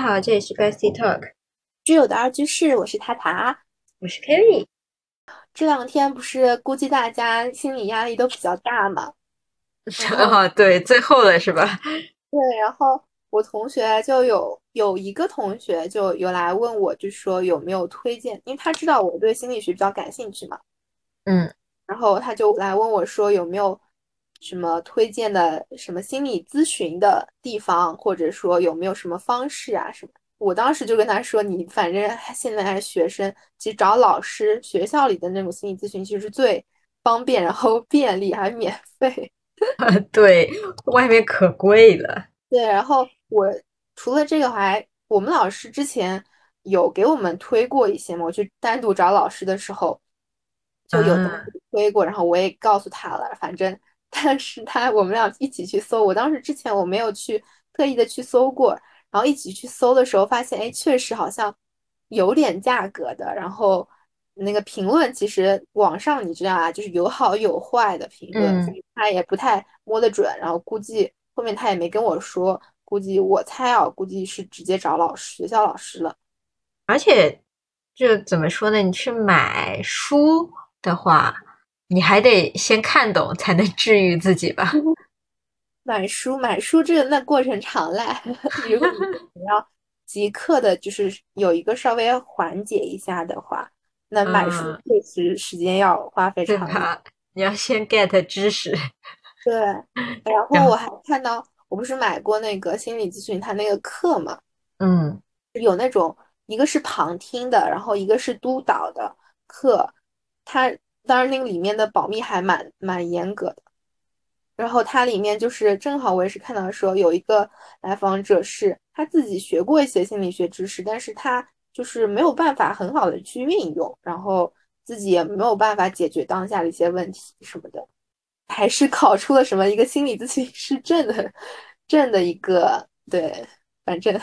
家好，这里是 Bestie Talk，挚友的二居室，我是塔塔，我是 Kelly。这两天不是估计大家心理压力都比较大嘛？啊，对，最后了是吧？对，然后我同学就有有一个同学就有来问我，就说有没有推荐，因为他知道我对心理学比较感兴趣嘛。嗯，然后他就来问我说有没有什么推荐的什么心理咨询的地方，或者说有没有什么方式啊什么。我当时就跟他说，你反正现在还是学生，其实找老师，学校里的那种心理咨询其实是最方便，然后便利还免费。对，外面可贵了。对，然后我除了这个还，我们老师之前有给我们推过一些嘛，我去单独找老师的时候就有推过，然后我也告诉他了，反正但是他我们俩一起去搜，我当时之前我没有去特意的去搜过。然后一起去搜的时候，发现哎，确实好像有点价格的。然后那个评论，其实网上你知道啊，就是有好有坏的评论，所以他也不太摸得准。然后估计后面他也没跟我说，估计我猜啊，估计是直接找老师、学校老师了。而且就怎么说呢？你去买书的话，你还得先看懂，才能治愈自己吧。买书买书这个那过程长嘞，如果你 要即刻的，就是有一个稍微缓解一下的话，那买书确实时间要花费长。你要先 get 知识。对，然后我还看到，我不是买过那个心理咨询他那个课嘛？嗯，有那种一个是旁听的，然后一个是督导的课，他当然那个里面的保密还蛮蛮严格的。然后它里面就是正好我也是看到说有一个来访者是他自己学过一些心理学知识，但是他就是没有办法很好的去运用，然后自己也没有办法解决当下的一些问题什么的，还是考出了什么一个心理咨询师证的证的一个对，反正，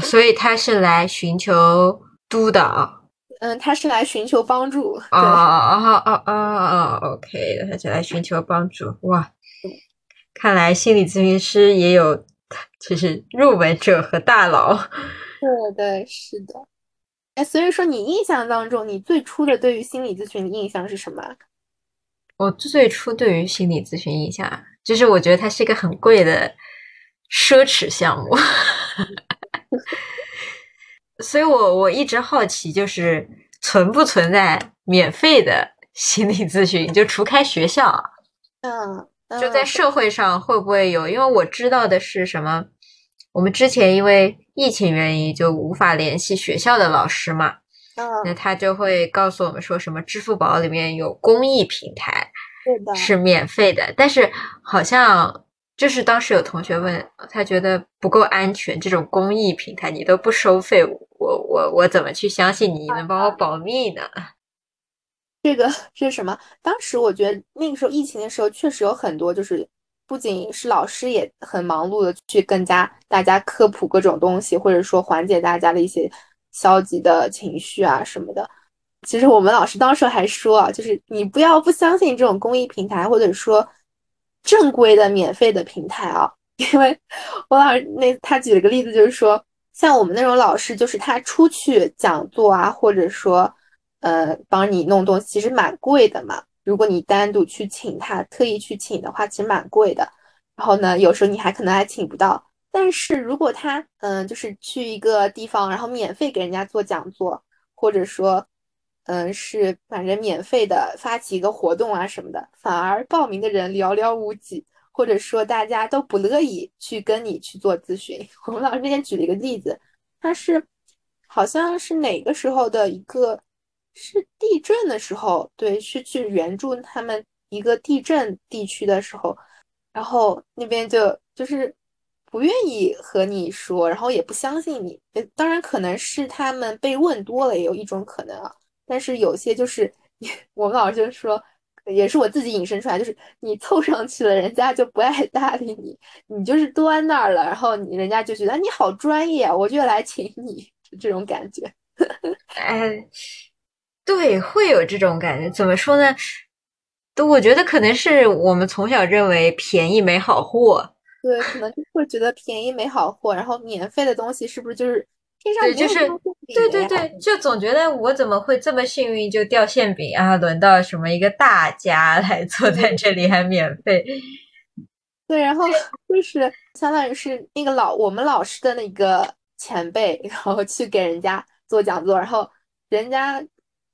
所以他是来寻求督导，嗯，他是来寻求帮助，哦哦哦哦哦，OK，他是来寻求帮助，哇。看来心理咨询师也有，就是入门者和大佬。对对，是的。哎，所以说你印象当中，你最初的对于心理咨询的印象是什么？我最初对于心理咨询印象，就是我觉得它是一个很贵的奢侈项目。所以我我一直好奇，就是存不存在免费的 心理咨询？就除开学校，嗯。就在社会上会不会有？因为我知道的是什么，我们之前因为疫情原因就无法联系学校的老师嘛，那他就会告诉我们说什么支付宝里面有公益平台，是免费的。但是好像就是当时有同学问他觉得不够安全，这种公益平台你都不收费，我我我怎么去相信你能帮我保密呢？这个是什么？当时我觉得那个时候疫情的时候，确实有很多，就是不仅是老师也很忙碌的去更加大家科普各种东西，或者说缓解大家的一些消极的情绪啊什么的。其实我们老师当时还说啊，就是你不要不相信这种公益平台，或者说正规的免费的平台啊，因为我老师那他举了个例子，就是说像我们那种老师，就是他出去讲座啊，或者说。呃，帮你弄东西其实蛮贵的嘛。如果你单独去请他，特意去请的话，其实蛮贵的。然后呢，有时候你还可能还请不到。但是如果他，嗯，就是去一个地方，然后免费给人家做讲座，或者说，嗯，是反正免费的发起一个活动啊什么的，反而报名的人寥寥无几，或者说大家都不乐意去跟你去做咨询。我们老师之前举了一个例子，他是好像是哪个时候的一个。是地震的时候，对，是去援助他们一个地震地区的时候，然后那边就就是不愿意和你说，然后也不相信你。当然可能是他们被问多了，也有一种可能啊。但是有些就是 我们老师就说，也是我自己引申出来，就是你凑上去了，人家就不爱搭理你，你就是端那儿了，然后你人家就觉得你好专业，我就来请你，就这种感觉。哎。对，会有这种感觉。怎么说呢？都我觉得可能是我们从小认为便宜没好货，对，可能就会觉得便宜没好货，然后免费的东西是不是就是天上对，就是对对对，就总觉得我怎么会这么幸运就掉馅饼啊？轮到什么一个大家来 坐在这里还免费？对，然后 就是相当于是那个老我们老师的那个前辈，然后去给人家做讲座，然后人家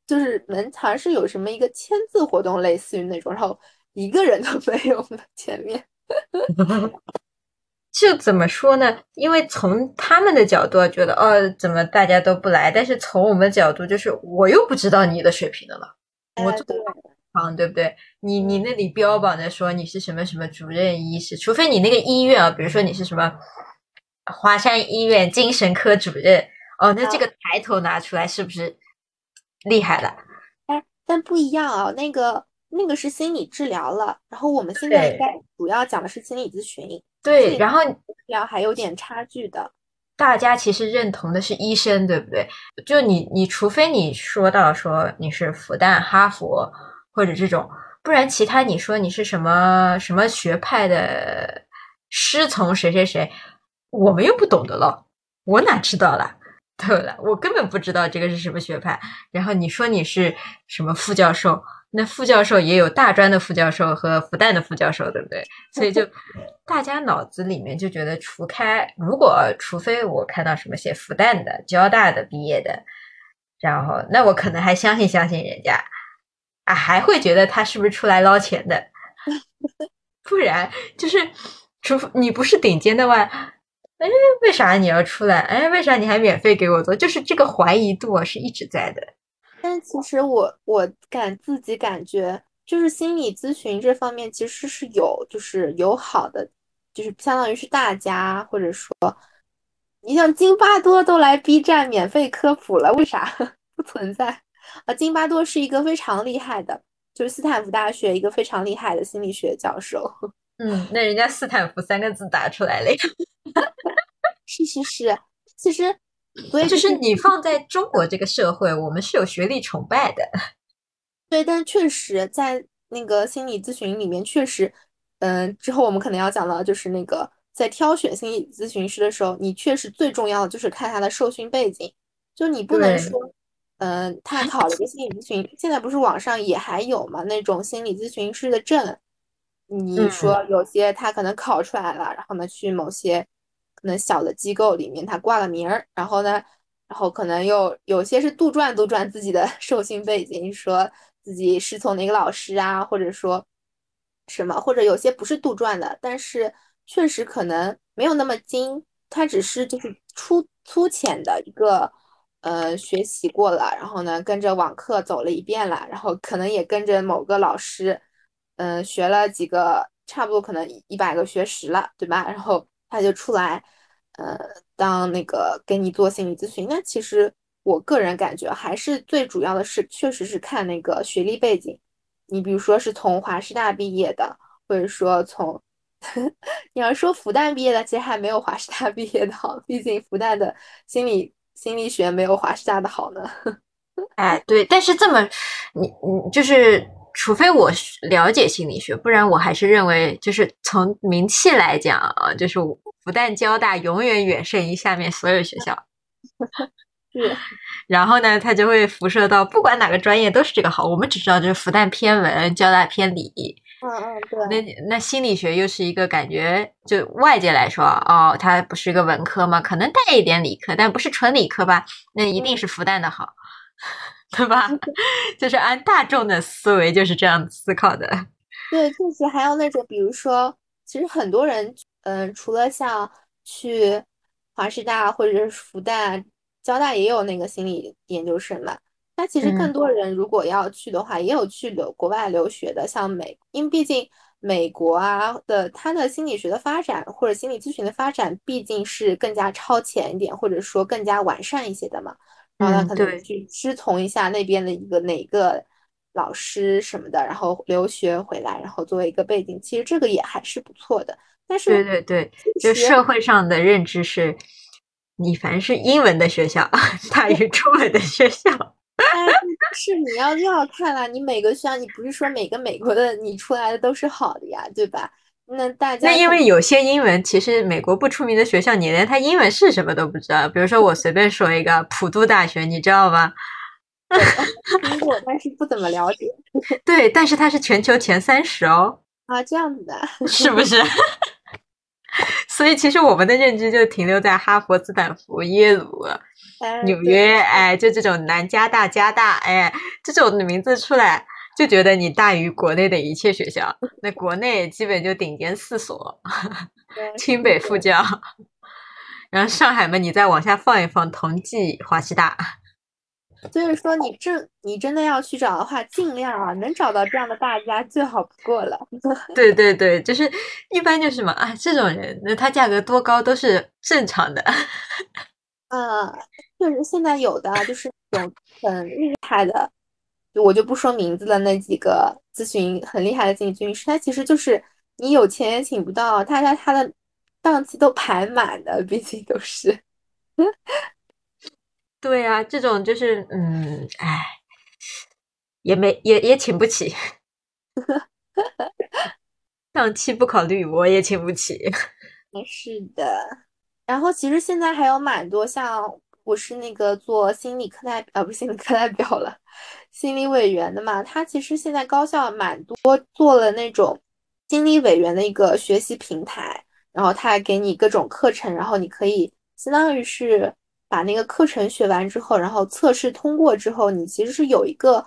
就是门好像是有什么一个签字活动，类似于那种，然后一个人都没有了前面。就怎么说呢？因为从他们的角度觉得，哦，怎么大家都不来？但是从我们角度，就是我又不知道你的水平的了，我做啊，对不对？你你那里标榜着说你是什么什么主任医师，除非你那个医院啊，比如说你是什么华山医院精神科主任，哦，那这个抬头拿出来是不是厉害了？哎，但不一样啊，那个。那个是心理治疗了，然后我们现在应该主要讲的是心理咨询。对，然后治疗还有点差距的。大家其实认同的是医生，对不对？就你，你除非你说到说你是复旦、哈佛或者这种，不然其他你说你是什么什么学派的师从谁谁谁，我们又不懂得了，我哪知道了？对了，我根本不知道这个是什么学派。然后你说你是什么副教授？那副教授也有大专的副教授和复旦的副教授，对不对？所以就 大家脑子里面就觉得，除开如果除非我看到什么写复旦的、交大的毕业的，然后那我可能还相信相信人家啊，还会觉得他是不是出来捞钱的？不然就是除非你不是顶尖的话，哎，为啥你要出来？哎，为啥你还免费给我做？就是这个怀疑度是一直在的。但其实我我感自己感觉，就是心理咨询这方面其实是有，就是有好的，就是相当于是大家或者说，你像津巴多都来 B 站免费科普了，为啥 不存在啊？津巴多是一个非常厉害的，就是斯坦福大学一个非常厉害的心理学教授。嗯，那人家斯坦福三个字打出来了呀。是是是，其实。所以就是你放在中国这个社会，我们是有学历崇拜的。对，但确实在那个心理咨询里面，确实，嗯，之后我们可能要讲到，就是那个在挑选心理咨询师的时候，你确实最重要的就是看他的受训背景。就你不能说，嗯，他考了个心理咨询，现在不是网上也还有嘛那种心理咨询师的证？你说有些他可能考出来了，然后呢去某些。可能小的机构里面，他挂了名儿，然后呢，然后可能又有些是杜撰杜撰自己的 受训背景，说自己师从哪个老师啊，或者说什么，或者有些不是杜撰的，但是确实可能没有那么精，他只是就是粗粗浅的一个呃学习过了，然后呢跟着网课走了一遍了，然后可能也跟着某个老师，嗯学了几个，差不多可能一百个学时了，对吧？然后。他就出来，呃，当那个给你做心理咨询。那其实我个人感觉，还是最主要的是，确实是看那个学历背景。你比如说是从华师大毕业的，或者说从 你要说复旦毕业的，其实还没有华师大毕业的好。毕竟复旦的心理心理学没有华师大的好呢。哎，对，但是这么你你就是。除非我了解心理学，不然我还是认为，就是从名气来讲啊，就是复旦交大永远远胜于下面所有学校。是，然后呢，它就会辐射到不管哪个专业都是这个好。我们只知道就是复旦偏文，交大偏理。嗯嗯，对。那那心理学又是一个感觉，就外界来说，哦，它不是一个文科嘛？可能带一点理科，但不是纯理科吧？那一定是复旦的好。对吧？就是按大众的思维就是这样思考的。对，确实还有那种，比如说，其实很多人，嗯，除了像去华师大或者是复旦、交大也有那个心理研究生嘛。那其实更多人如果要去的话，也有去留国外留学的，像美，因为毕竟美国啊的它的心理学的发展或者心理咨询的发展，毕竟是更加超前一点，或者说更加完善一些的嘛。然后他可能去师从一下那边的一个哪个老师什么的，然后留学回来，然后作为一个背景，其实这个也还是不错的。但是对对对，就社会上的认知是，你凡是英文的学校 大于中文的学校。是你要又要看了，你每个学校，你不是说每个美国的你出来的都是好的呀，对吧？那大家那因为有些英文其实美国不出名的学校，你连它英文是什么都不知道。比如说我随便说一个普渡大学，你知道吗？听过，但是不怎么了解。对，但是它是全球前三十哦。啊，这样子的，是不是？所以其实我们的认知就停留在哈佛、斯坦福、耶鲁、纽约，哎，就这种南加大、加大，哎，这种的名字出来，就觉得你大于国内的一切学校。那国内基本就顶尖四所，清北复交，然后上海嘛，你再往下放一放，同济、华西大。所以说，你这你真的要去找的话，尽量啊，能找到这样的大家最好不过了。对对对，就是一般就是什么啊，这种人，那他价格多高都是正常的。啊，就是现在有的就是那种很厉害的，我就不说名字了。那几个咨询很厉害的心理咨询师，他其实就是你有钱也请不到，他他他的档期都排满的，毕竟都是。对啊，这种就是嗯，哎，也没也也请不起，档期不考虑，我也请不起。是的，然后其实现在还有蛮多，像我是那个做心理课代啊，不是心理课代表了，心理委员的嘛。他其实现在高校蛮多做了那种心理委员的一个学习平台，然后他还给你各种课程，然后你可以相当于是。把那个课程学完之后，然后测试通过之后，你其实是有一个，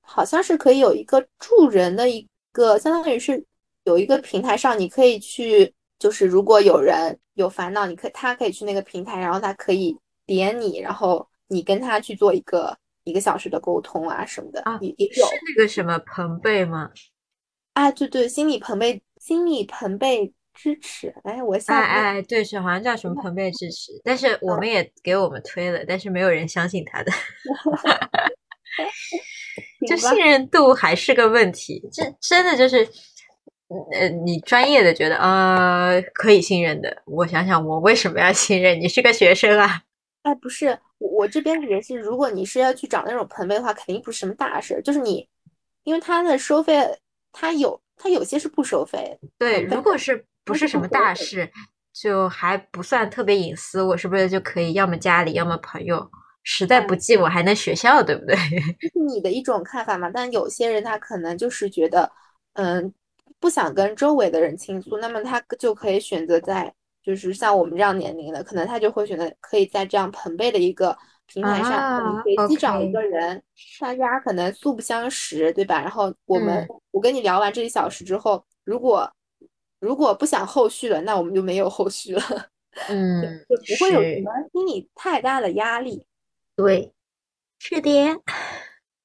好像是可以有一个助人的一个，相当于是有一个平台上，你可以去，就是如果有人有烦恼，你可他可以去那个平台，然后他可以点你，然后你跟他去做一个一个小时的沟通啊什么的啊，也也有那个什么朋贝吗？啊，对对，心理朋贝，心理朋贝。支持，哎，我下哎哎，对，是好像叫什么朋贝支持，但是我们也给我们推了，但是没有人相信他的，就信任度还是个问题。这真的就是，呃，你专业的觉得啊可以信任的，我想想，我为什么要信任？你是个学生啊？哎，不是，我我这边也是，如果你是要去找那种朋贝的话，肯定不是什么大事，就是你，因为他的收费，他有，他有些是不收费。对，如果是。不是什么大事，就还不算特别隐私，我是不是就可以要么家里，要么朋友？实在不济，我还能学校，对不对？这是你的一种看法嘛？但有些人他可能就是觉得，嗯，不想跟周围的人倾诉，那么他就可以选择在，就是像我们这样年龄的，可能他就会选择可以在这样朋辈的一个平台上，随机找一个人，大家可能素不相识，对吧？然后我们我跟你聊完这一小时之后，如果如果不想后续了，那我们就没有后续了。嗯，就不会有什么心理太大的压力。对，是的。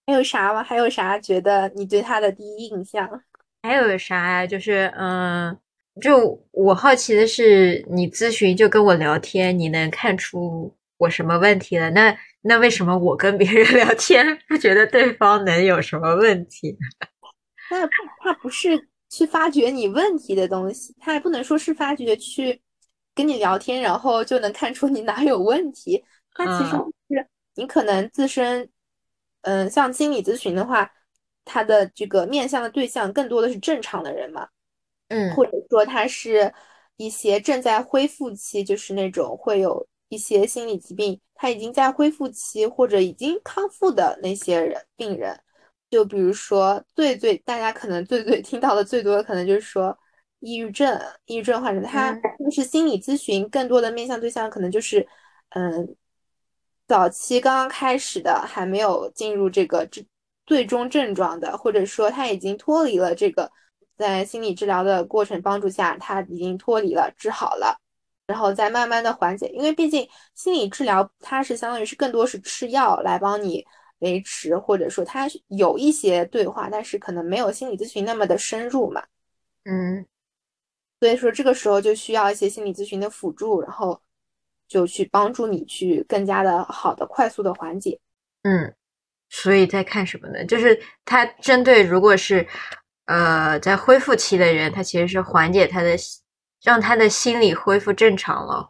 还有啥吗？还有啥觉得你对他的第一印象？还有啥呀？就是嗯，就我好奇的是，你咨询就跟我聊天，你能看出我什么问题了？那那为什么我跟别人 聊天不觉得对方能有什么问题？那他不是。去发掘你问题的东西，他也不能说是发掘去跟你聊天，然后就能看出你哪有问题。他其实是你可能自身，嗯，像心理咨询的话，他的这个面向的对象更多的是正常的人嘛，嗯，或者说他是一些正在恢复期，就是那种会有一些心理疾病，他已经在恢复期或者已经康复的那些人病人。就比如说，最最大家可能最最听到的最多的，可能就是说，抑郁症，抑郁症患者，他就是心理咨询更多的面向对象，可能就是，嗯，早期刚刚开始的，还没有进入这个最最终症状的，或者说他已经脱离了这个，在心理治疗的过程帮助下，他已经脱离了，治好了，然后再慢慢的缓解，因为毕竟心理治疗它是相当于是更多是吃药来帮你。维持，或者说它有一些对话，但是可能没有心理咨询那么的深入嘛。嗯，所以说这个时候就需要一些心理咨询的辅助，然后就去帮助你去更加的好的、快速的缓解。嗯，所以在看什么呢？就是他针对如果是呃在恢复期的人，他其实是缓解他的，让他的心理恢复正常了。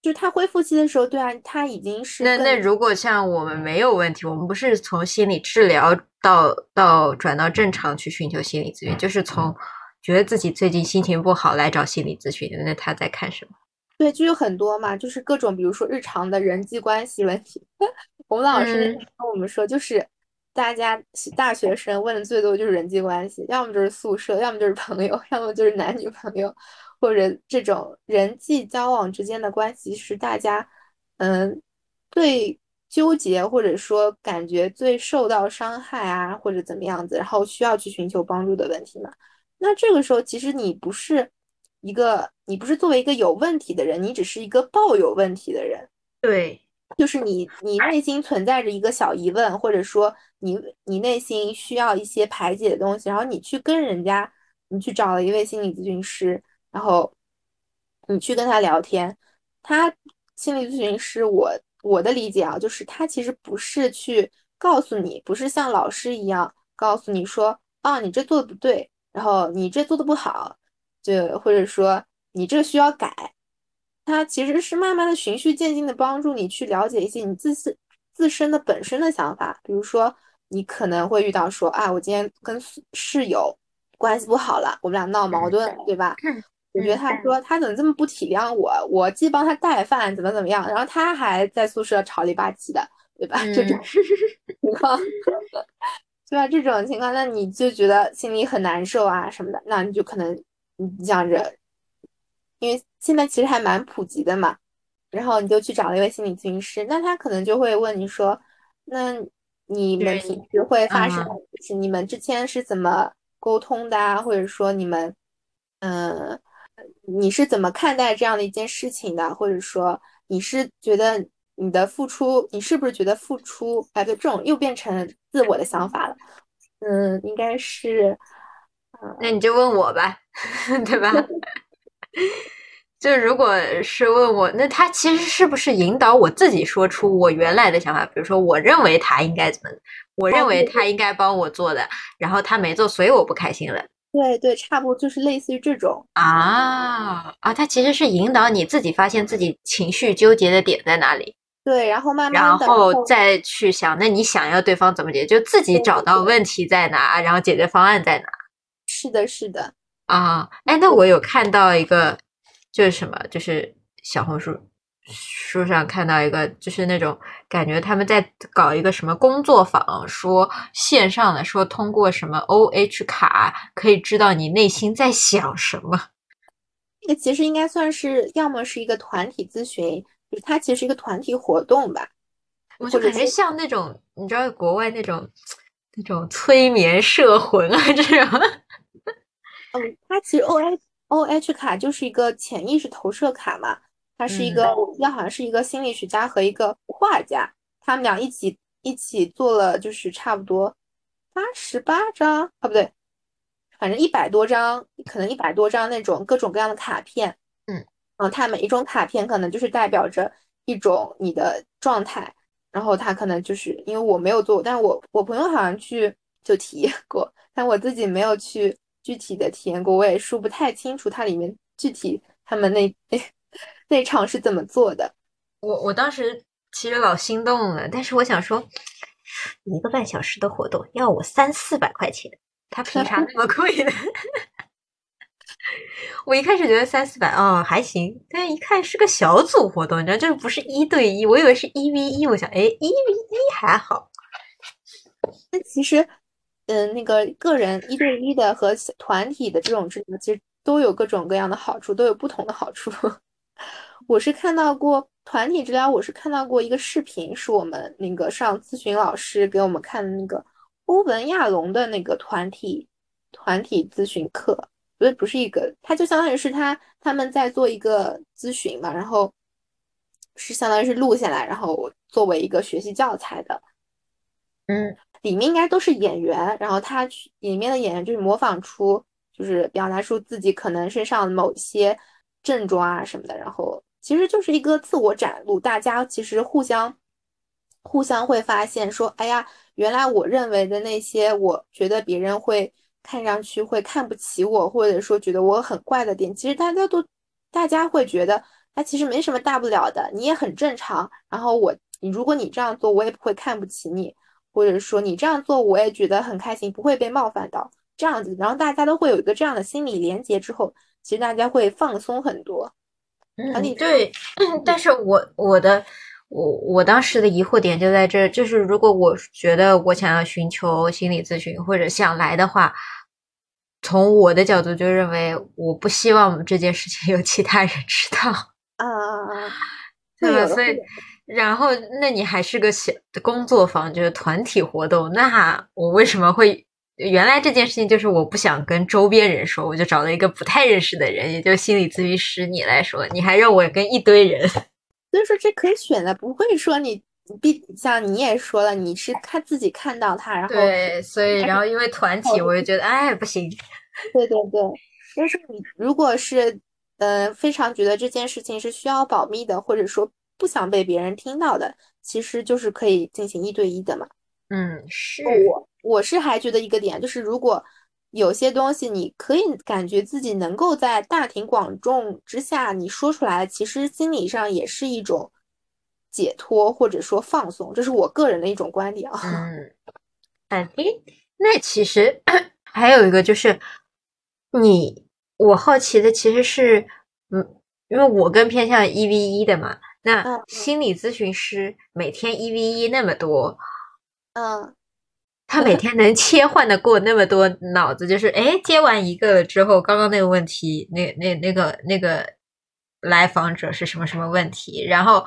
就他恢复期的时候，对啊，他已经是那那如果像我们没有问题，我们不是从心理治疗到到转到正常去寻求心理咨询，就是从觉得自己最近心情不好来找心理咨询，那他在看什么？对，就有很多嘛，就是各种，比如说日常的人际关系问题。我们老师跟我们说，就是大家大学生问的最多就是人际关系，要么就是宿舍，要么就是朋友，要么就是男女朋友，或者这种人际交往之间的关系是大家嗯最纠结或者说感觉最受到伤害啊，或者怎么样子，然后需要去寻求帮助的问题嘛。那这个时候，其实你不是。一个，你不是作为一个有问题的人，你只是一个抱有问题的人。对，就是你，你内心存在着一个小疑问，或者说你，你内心需要一些排解的东西，然后你去跟人家，你去找了一位心理咨询师，然后你去跟他聊天。他心理咨询师，我我的理解啊，就是他其实不是去告诉你，不是像老师一样告诉你说，啊，你这做的不对，然后你这做的不好。就或者说你这需要改，他其实是慢慢的循序渐进的帮助你去了解一些你自身自身的本身的想法。比如说，你可能会遇到说啊，我今天跟室友关系不好了，我们俩闹矛盾，对吧？我觉得他说他怎么这么不体谅我，我既帮他带饭，怎么怎么样，然后他还在宿舍吵里吧唧的，对吧？这种情况，对吧？这种情况，那你就觉得心里很难受啊什么的，那你就可能。你想着，因为现在其实还蛮普及的嘛，然后你就去找了一位心理咨询师，那他可能就会问你说，那你们平时会发生，就是你们之间是怎么沟通的啊？或者说你们，嗯，你是怎么看待这样的一件事情的？或者说你是觉得你的付出，你是不是觉得付出，哎，对，这种又变成自我的想法了，嗯，应该是。那你就问我吧，对吧？就如果是问我，那他其实是不是引导我自己说出我原来的想法？比如说，我认为他应该怎么，我认为他应该帮我做的，然后他没做，所以我不开心了。对对，差不多就是类似于这种啊啊，他其实是引导你自己发现自己情绪纠结的点在哪里。对，然后慢慢，然后再去想，那你想要对方怎么解决？就自己找到问题在哪，然后解决方案在哪。是的，是的啊，哎，那我有看到一个，就是什么，就是小红书书上看到一个，就是那种感觉他们在搞一个什么工作坊，说线上的，说通过什么 O H 卡可以知道你内心在想什么。那个其实应该算是，要么是一个团体咨询，就它其实是一个团体活动吧。我就感觉像那种，你知道国外那种那种催眠摄魂啊这种。嗯，它其实 O H O H 卡就是一个潜意识投射卡嘛，它是一个，我记得好像是一个心理学家和一个画家，他们俩一起一起做了，就是差不多八十八张啊，不对，反正一百多张，可能一百多张那种各种各样的卡片，嗯，嗯，它每一种卡片可能就是代表着一种你的状态，然后它可能就是因为我没有做，但是我我朋友好像去就体验过，但我自己没有去。具体的体验过，我也说不太清楚，它里面具体他们那那 那场是怎么做的。我我当时其实老心动了，但是我想说，一个半小时的活动要我三四百块钱，他凭啥那么贵呢？我一开始觉得三四百哦还行，但一看是个小组活动，你知道，这不是一对一，我以为是一 v 一，我想哎一 v 一还好，那其实。嗯，那个个人一对一的和团体的这种治疗，其实都有各种各样的好处，都有不同的好处。我是看到过团体治疗，我是看到过一个视频，是我们那个上咨询老师给我们看的那个欧文亚龙的那个团体团体咨询课，不对，不是一个，他就相当于是他他们在做一个咨询嘛，然后是相当于是录下来，然后作为一个学习教材的，嗯。里面应该都是演员，然后他去里面的演员就是模仿出，就是表达出自己可能身上某些症状啊什么的，然后其实就是一个自我展露，大家其实互相互相会发现说，哎呀，原来我认为的那些，我觉得别人会看上去会看不起我，或者说觉得我很怪的点，其实大家都大家会觉得，他其实没什么大不了的，你也很正常。然后我你如果你这样做，我也不会看不起你。或者说你这样做，我也觉得很开心，不会被冒犯到。这样子，然后大家都会有一个这样的心理连接之后，其实大家会放松很多。嗯，对，但是我我的我我当时的疑惑点就在这，就是如果我觉得我想要寻求心理咨询或者想来的话，从我的角度就认为我不希望这件事情有其他人知道。啊啊啊！对吧？所以，然后那你还是个小工作坊，就是团体活动，那我为什么会？原来这件事情就是我不想跟周边人说，我就找了一个不太认识的人，也就是心理咨询师你来说，你还让我跟一堆人，所以说这可以选的，不会说你必像你也说了，你是看自己看到他，然后对，所以然后因为团体，我就觉得哎不行，对 对对，但是你如果是呃非常觉得这件事情是需要保密的，或者说不想被别人听到的，其实就是可以进行一对一的嘛。嗯，是我我是还觉得一个点，就是如果有些东西你可以感觉自己能够在大庭广众之下你说出来，其实心理上也是一种解脱或者说放松，这是我个人的一种观点啊。嗯，哎，那其实 还有一个就是你，我好奇的其实是，嗯，因为我更偏向一 v 一的嘛，那心理咨询师每天一 v 一那么多。嗯，他每天能切换的过那么多脑子，就是哎，接完一个了之后，刚刚那个问题，那那那个那个来访者是什么什么问题，然后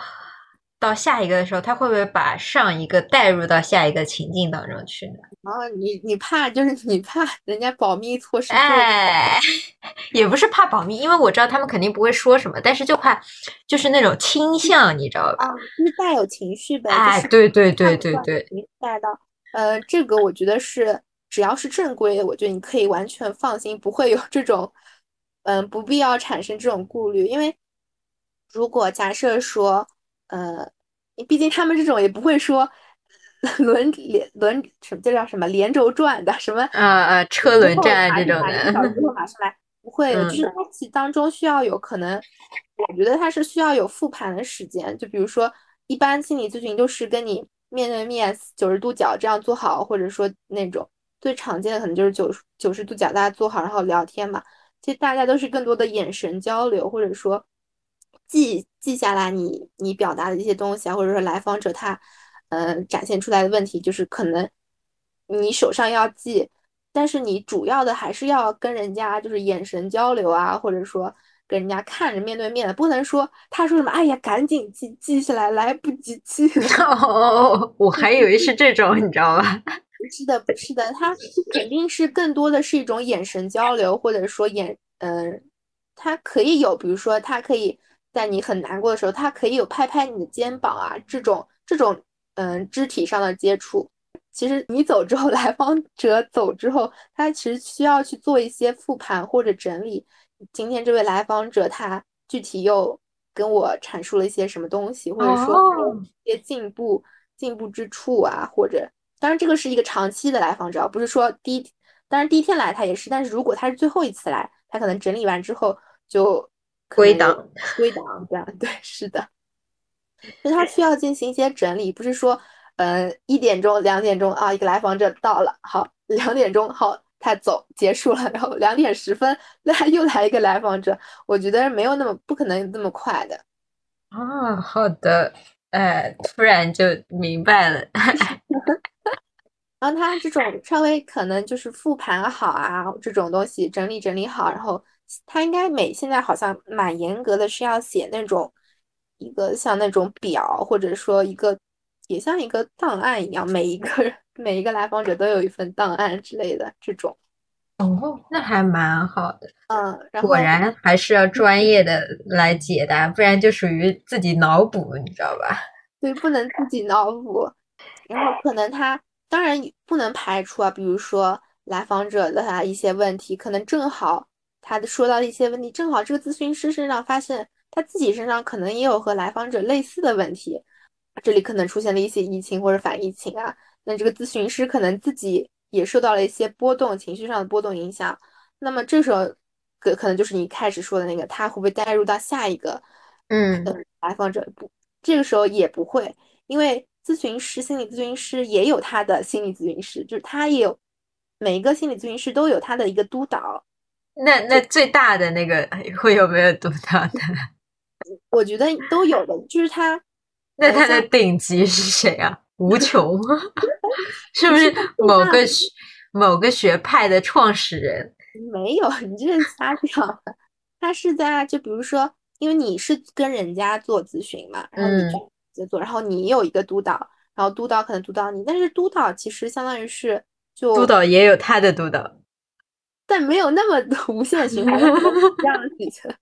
到下一个的时候，他会不会把上一个带入到下一个情境当中去呢？啊，你你怕就是你怕人家保密措施？哎，也不是怕保密，因为我知道他们肯定不会说什么，但是就怕就是那种倾向，你知道吧？就是带有情绪呗。哎，对对对对对。带到，呃，这个我觉得是，只要是正规的，我觉得你可以完全放心，不会有这种，嗯，不必要产生这种顾虑。因为如果假设说，呃，毕竟他们这种也不会说 轮连轮什么，这叫什么连轴转的什么，呃呃，车轮战这种的，之后马上来，不会，就是它其当中需要有可能，我觉得它是需要有复盘的时间，就比如说，一般心理咨询就是跟你。面对面九十度角这样坐好，或者说那种最常见的可能就是九十九十度角，大家坐好然后聊天嘛。其实大家都是更多的眼神交流，或者说记记下来你你表达的一些东西啊，或者说来访者他呃展现出来的问题，就是可能你手上要记，但是你主要的还是要跟人家就是眼神交流啊，或者说。跟人家看着面对面的，不能说他说什么，哎呀，赶紧记记下来，来不及记了。哦，我还以为是这种，你知道吧？不是的，不是的，他肯定是更多的是一种眼神交流，或者说眼，嗯，他可以有，比如说他可以在你很难过的时候，他可以有拍拍你的肩膀啊，这种这种，嗯，肢体上的接触。其实你走之后，来访者走之后，他其实需要去做一些复盘或者整理。今天这位来访者他具体又跟我阐述了一些什么东西，或者说一些进步进步之处啊，或者当然这个是一个长期的来访者，不是说第一，当然第一天来他也是，但是如果他是最后一次来，他可能整理完之后就归档归档这样对是的，所以他需要进行一些整理，不是说嗯一点钟两点钟啊一个来访者到了好两点钟好。他走结束了，然后两点十分那又来一个来访者，我觉得没有那么不可能那么快的。啊，好的，哎，突然就明白了。然后他这种稍微可能就是复盘好啊，这种东西整理整理好，然后他应该每现在好像蛮严格的，是要写那种一个像那种表，或者说一个也像一个档案一样，每一个人。每一个来访者都有一份档案之类的这种，哦，那还蛮好的。嗯，果然还是要专业的来解答，不然就属于自己脑补，你知道吧？对，不能自己脑补。然后可能他当然不能排除啊，比如说来访者的他一些问题，可能正好他的说到的一些问题，正好这个咨询师身上发现他自己身上可能也有和来访者类似的问题，这里可能出现了一些疫情或者反疫情啊。那这个咨询师可能自己也受到了一些波动，情绪上的波动影响。那么这时候可可能就是你开始说的那个，他会不会带入到下一个嗯来访者？不，这个时候也不会，因为咨询师、心理咨询师也有他的心理咨询师，就是他也有每一个心理咨询师都有他的一个督导。那那最大的那个会有没有督导的？我觉得都有的，就是他。那他的顶级是谁啊？无穷，是不是某个学某个学派的创始人？没有，你这是瞎讲。他是在就比如说，因为你是跟人家做咨询嘛，然后你在做，然后你有一个督导，然后督导可能督导你，但是督导其实相当于是就督导也有他的督导。但没有那么多无限循环这样子，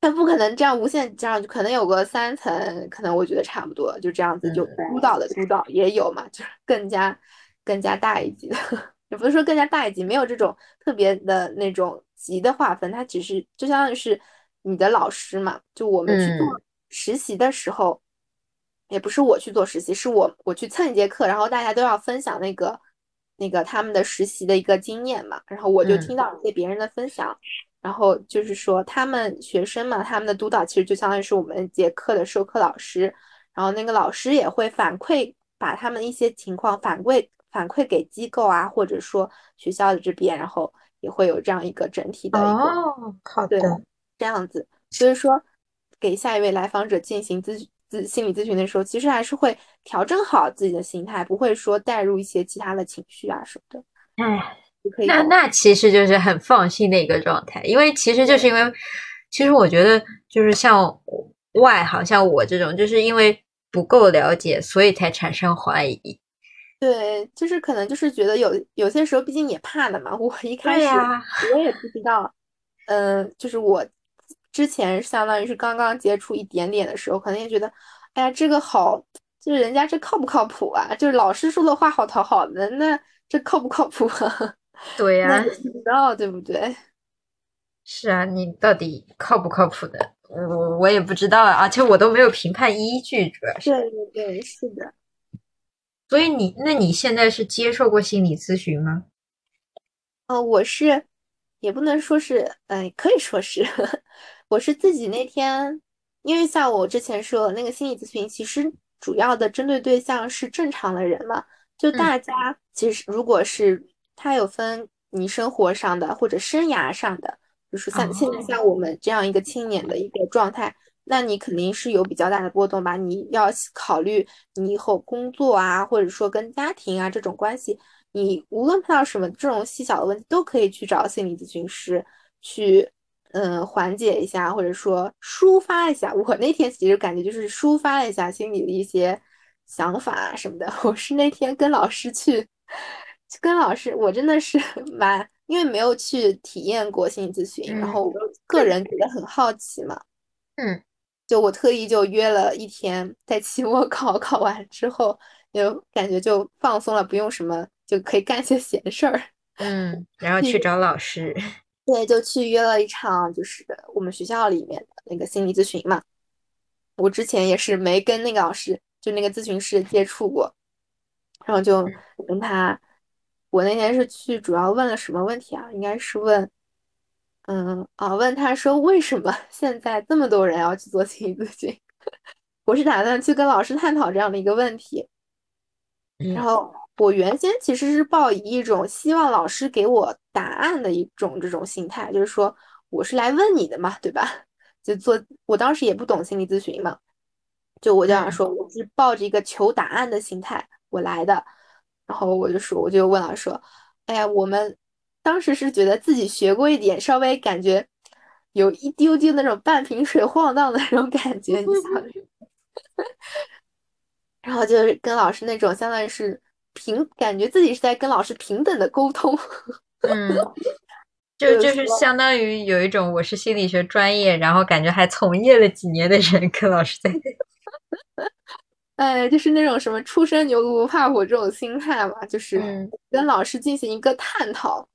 他不可能这样无限这样，就可能有个三层，可能我觉得差不多，就这样子就督导的督导也有嘛，就是更加更加大一级的，也不是说更加大一级，没有这种特别的那种级的划分，它只是就相当于是你的老师嘛，就我们去做实习的时候，也不是我去做实习，是我我去蹭一节课，然后大家都要分享那个。那个他们的实习的一个经验嘛，然后我就听到一些别人的分享，然后就是说他们学生嘛，他们的督导其实就相当于是我们节课的授课老师，然后那个老师也会反馈，把他们一些情况反馈反馈给机构啊，或者说学校的这边，然后也会有这样一个整体的一个哦，好的，这样子，所以说给下一位来访者进行咨询。心理咨询的时候，其实还是会调整好自己的心态，不会说带入一些其他的情绪啊什么的。哎，那那其实就是很放心的一个状态，因为其实就是因为，其实我觉得就是像外行，像我这种，就是因为不够了解，所以才产生怀疑。对，就是可能就是觉得有有些时候，毕竟也怕的嘛。我一开始我也不知道，嗯，就是我。之前相当于是刚刚接触一点点的时候，可能也觉得，哎呀，这个好，就是人家这靠不靠谱啊？就是老师说的话好讨好的，那这靠不靠谱啊？对呀，不知道对不对？是啊，你到底靠不靠谱的？我我也不知道啊，而且我都没有评判依据，主要是。对对对，是的。所以你，那你现在是接受过心理咨询吗？哦，我是，也不能说是，哎，可以说是。我是自己那天，因为像我之前说那个心理咨询，其实主要的针对对象是正常的人嘛。就大家其实如果是他有分你生活上的或者生涯上的，就是像现在像我们这样一个青年的一个状态，那你肯定是有比较大的波动吧？你要考虑你以后工作啊，或者说跟家庭啊这种关系，你无论碰到什么这种细小的问题，都可以去找心理咨询师去。嗯，缓解一下，或者说抒发一下。我那天其实感觉就是抒发了一下心里的一些想法什么的。我是那天跟老师去，跟老师，我真的是 蛮，因为没有去体验过心理咨询，然后我个人觉得很好奇嘛。嗯，就我特意就约了一天，在期末考 考完之后，就感觉就放松了，不用什么，就可以干些闲事儿。嗯，然后去找老师。对，就去约了一场，就是我们学校里面的那个心理咨询嘛。我之前也是没跟那个老师，就那个咨询师接触过，然后就跟他，我那天是去主要问了什么问题啊？应该是问，嗯啊，问他说为什么 现在这么多人要去做心理咨询？我是打算去跟老师探讨这样的一个问题，然后。我原先其实是抱以一种希望老师给我答案的一种这种心态，就是说我是来问你的嘛，对吧？就做我当时也不懂心理咨询嘛，就我就想说我是抱着一个求答案的心态我来的，然后我就说我就问老师说，哎呀，我们当时是觉得自己学过一点，稍微感觉有一丢丢那种半瓶水晃荡的那种感觉，你想，然后就是跟老师那种相当于是。平感觉自己是在跟老师平等的沟通，嗯，就就是相当于有一种我是心理学专业，然后感觉还从业了几年的人跟老师在，哎，就是那种什么初生牛犊不怕虎这种心态嘛，就是跟老师进行一个探讨。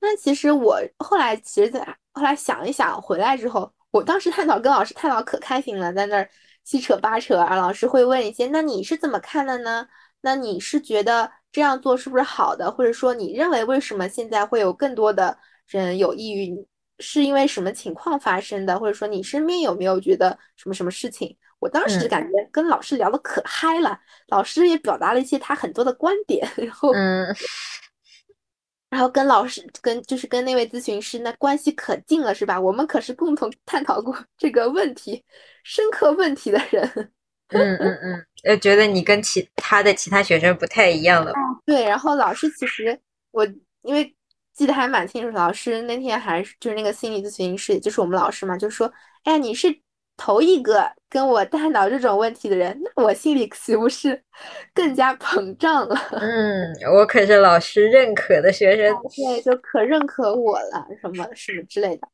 那其实我后来其实，在后来想一想，回来之后，我当时探讨跟老师探讨可开心了，在那儿七扯八扯啊，老师会问一些，那你是怎么看的呢？那你是觉得这样做是不是好的，或者说你认为为什么现在会有更多的人有抑郁，是因为什么情况发生的，或者说你身边有没有觉得什么什么事情？我当时感觉跟老师聊的可嗨了，老师也表达了一些他很多的观点，然后，然后跟老师跟就是跟那位咨询师那关系可近了，是吧？我们可是共同探讨过这个问题、深刻问题的人。嗯嗯嗯，呃，觉得你跟其他的其他学生不太一样了。对，然后老师其实我因为记得还蛮清楚，老师那天还是就是那个心理咨询师，就是我们老师嘛，就说，哎，你是。头一个跟我探讨这种问题的人，那我心里岂不是 更加膨胀了？嗯，我可是老师认可的学生，对，就可认可我了，什么什么之类的。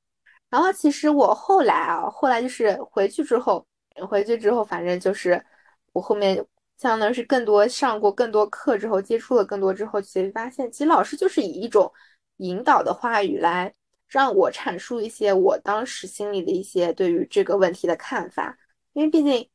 然后其实我后来啊，后来就是回去之后，回去之后，反正就是我后面相当于是更多上过更多课之后，接触了更多之后，其实发现，其实老师就是以一种引导的话语来。让我阐述一些我当时心里的一些对于这个问题的看法，因为毕竟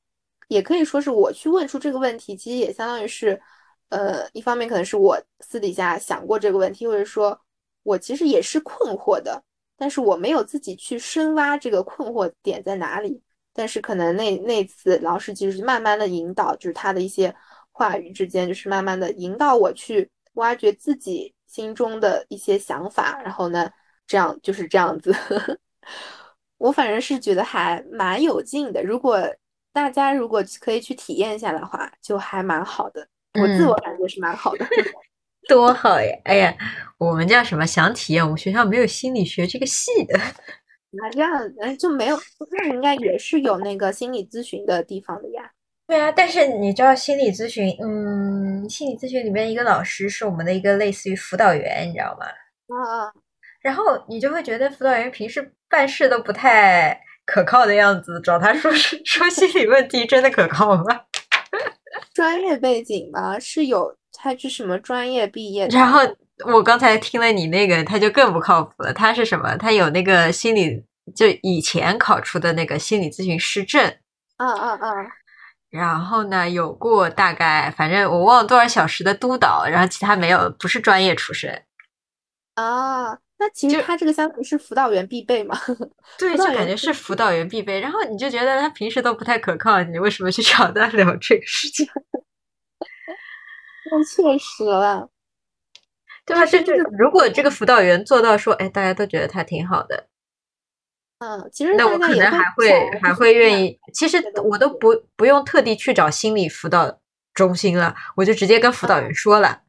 也可以说是我去问出这个问题，其实也相当于是，呃，一方面可能是我私底下想过这个问题，或者说我其实也是困惑的，但是我没有自己去深挖这个困惑点在哪里。但是可能那那次老师就是慢慢的引导，就是他的一些话语之间，就是慢慢的引导我去挖掘自己心中的一些想法，然后呢。这样就是这样子，我反正是觉得还蛮有劲的。如果大家如果可以去体验一下的话，就还蛮好的。我自我感觉是蛮好的，多好呀！哎呀，我们叫什么？想体验？我们学校没有心理学这个系的。那这样，嗯，就没有？那应该也是有那个心理咨询的地方的呀。对啊，但是你知道心理咨询，嗯，心理咨询里面一个老师是我们的一个类似于辅导员，你知道吗？啊啊。然后你就会觉得辅导员平时办事都不太可靠的样子，找他说 说心理问题，真的可靠吗？专业背景吧？是有他是什么专业毕业？然后我刚才听了你那个，他就更不靠谱了。他是什么？他有那个心理，就以前考出的那个心理咨询师证。嗯嗯嗯。然后呢，有过大概反正我忘了多少小时的督导，然后其他没有，不是专业出身。啊。那其实他这个相当于是辅导员必备嘛？对，就感觉是辅导员必备。然后你就觉得他平时都不太可靠，你为什么去 找他聊这个事情？那确实了，对吧？就是如果这个辅导员做到说，哎，大家都觉得他挺好的，嗯，其实那我可能还会还会愿意。其实我都不不用特地去找心理辅导中心了，我就直接跟辅导员说了。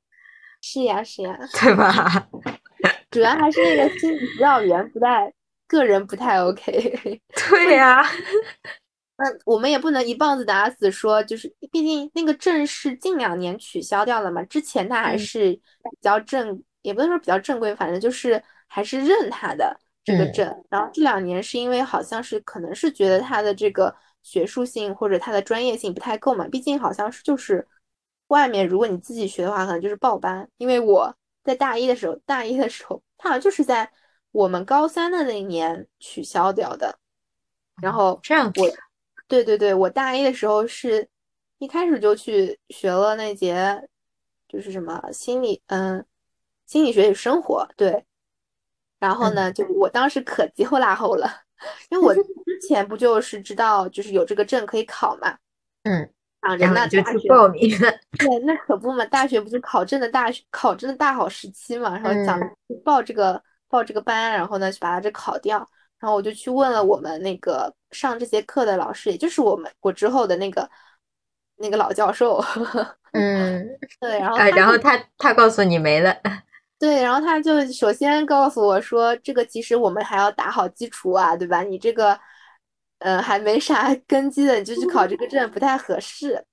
是呀，是呀，对吧？主要还是那个心理辅导员不太，个人不太 OK。对呀，那我们也不能一棒子打死说，就是毕竟那个证是近两年取消掉了嘛，之前他还是比较正，也不能说比较正规，反正就是还是认他的这个证。然后这两年是因为好像是可能是觉得他的这个学术性或者他的专业性不太够嘛，毕竟好像是就是外面如果你自己学的话，可能就是报班，因为我。在大一的时候，大一的时候，他好像就是在我们高三的那一年取消掉的。然后这样，我，对对对，我大一的时候是一开始就去学了那节，就是什么心理，嗯，心理学与生活，对。然后呢，就我当时可急后拉后了，因为我之前不就是知道就是有这个证可以考嘛，嗯。啊，然后就去报名了。对，那可不嘛，大学不就考证的大学考证的大好时期嘛。然后想报这个报这个班，然后呢去把它这考掉。然后我就去问了我们那个上这节课的老师，也就是我们我之后的那个那个老教授。嗯，对，然后然后他他告诉你没了。对，然后他就首先告诉我说，这个其实我们还要打好基础啊，对吧？你这个。嗯，还没啥 根基的，你就去考这个证不太合适。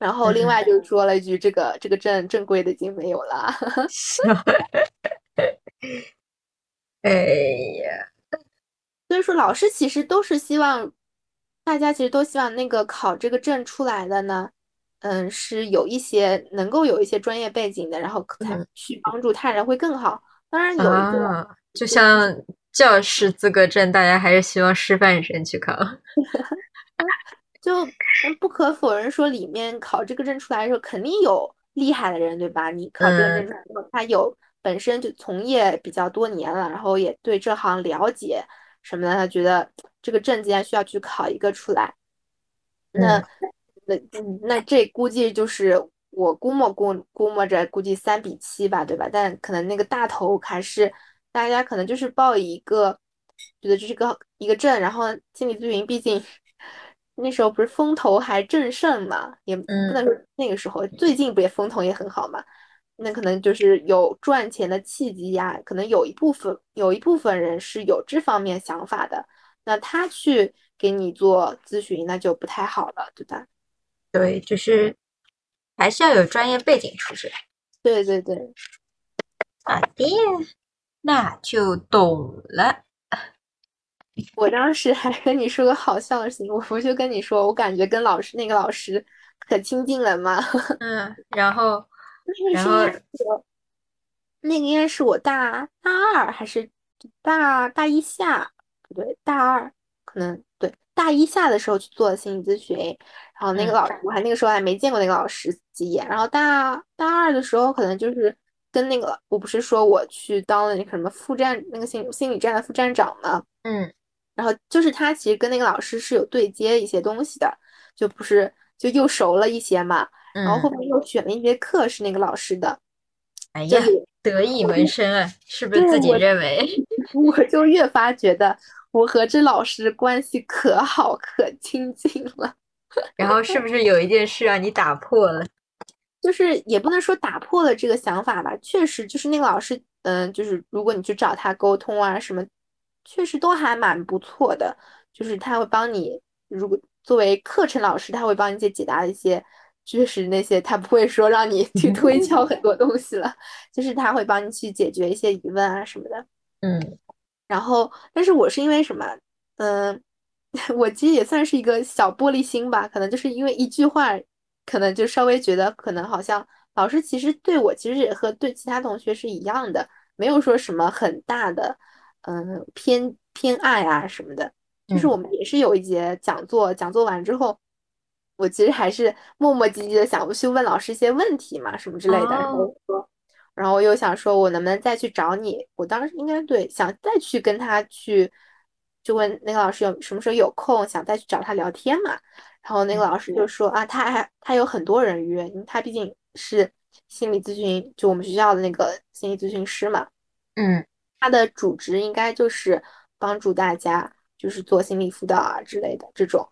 然后另外就说了一句：“这个这个证正规的已经没有了。”哎呀，所以说老师其实都是希望大家其实都希望那个考这个证出来的呢，嗯，是有一些能够有一些专业背景的，然后才去帮助他人会更好。当然有一个，就像。教师资格证，大家还是希望师范生去考。就不可否认说，里面考这个证出来的时候，肯定有厉害的人，对吧？你考这个证出来之后，他有本身就从业比较多年了，然后也对这行了解什么的，他觉得这个证既然需要去考一个出来，那那那这估计就是我估摸估估摸着估计三比七吧，对吧？但可能那个大头还是大家可能就是报一个，觉得这是个一个证，然后心理咨询毕竟那时候不是风头还正盛嘛，也不能说那个时候，最近不也风头也很好嘛？那可能就是有赚钱的契机呀，可能有一部分有一部分人是有这方面想法的，那他去给你做咨询，那就不太好了，对吧？对，就是还是要有专业背景出身。对对对，好的，那就懂了。我当时还跟你说个好笑的事情，我不就跟你说，我感觉跟老师那个老师可亲近了嘛？嗯，然后。然后那个应该是我大大二还是大大一下？不对，大二可能对大一下的时候去做心理咨询。然后那个老师我还那个时候还没见过那个老师几眼。然后大大二的时候可能就是跟那个我不是说我去当了那个什么副站那个心心理站的副站长嘛？嗯，然后就是他其实跟那个老师是有对接一些东西的，就不是就又熟了一些嘛。然后后面又选了一节课是那个老师的，哎呀，得意门生啊，是不是自己认为？我就越发觉得我和这老师关系可好可亲近了。然后是不是有一件事让你打破了？就是也不能说打破了这个想法吧，确实就是那个老师，嗯，就是如果你去找他沟通啊什么，确实都还蛮不错的。就是他会帮你，如果作为课程老师，他会帮你解解答一些。就是那些他不会说让你去推敲很多东西了，就是他会帮你去解决一些疑问啊什么的。嗯，然后，但是我是因为什么？嗯，我其实也算是一个小玻璃心吧，可能就是因为一句话，可能就稍微觉得可能好像老师其实对我其实也和对其他同学是一样的，没有说什么很大的嗯偏偏爱啊什么的。就是我们也是有一节讲座，讲座完之后。我其实还是磨磨唧唧的想去问老师一些问题嘛，什么之类的。然后说，然后又想说，我能不能再去找你？我当时应该对，想再去跟他去，就问那个老师有什么时候有空，想再去找他聊天嘛。然后那个老师就说啊，他还他有很多人约，因为他毕竟是心理咨询，就我们学校的那个心理咨询师嘛。嗯，他的主职应该就是帮助大家。就是做心理辅导啊之类的这种，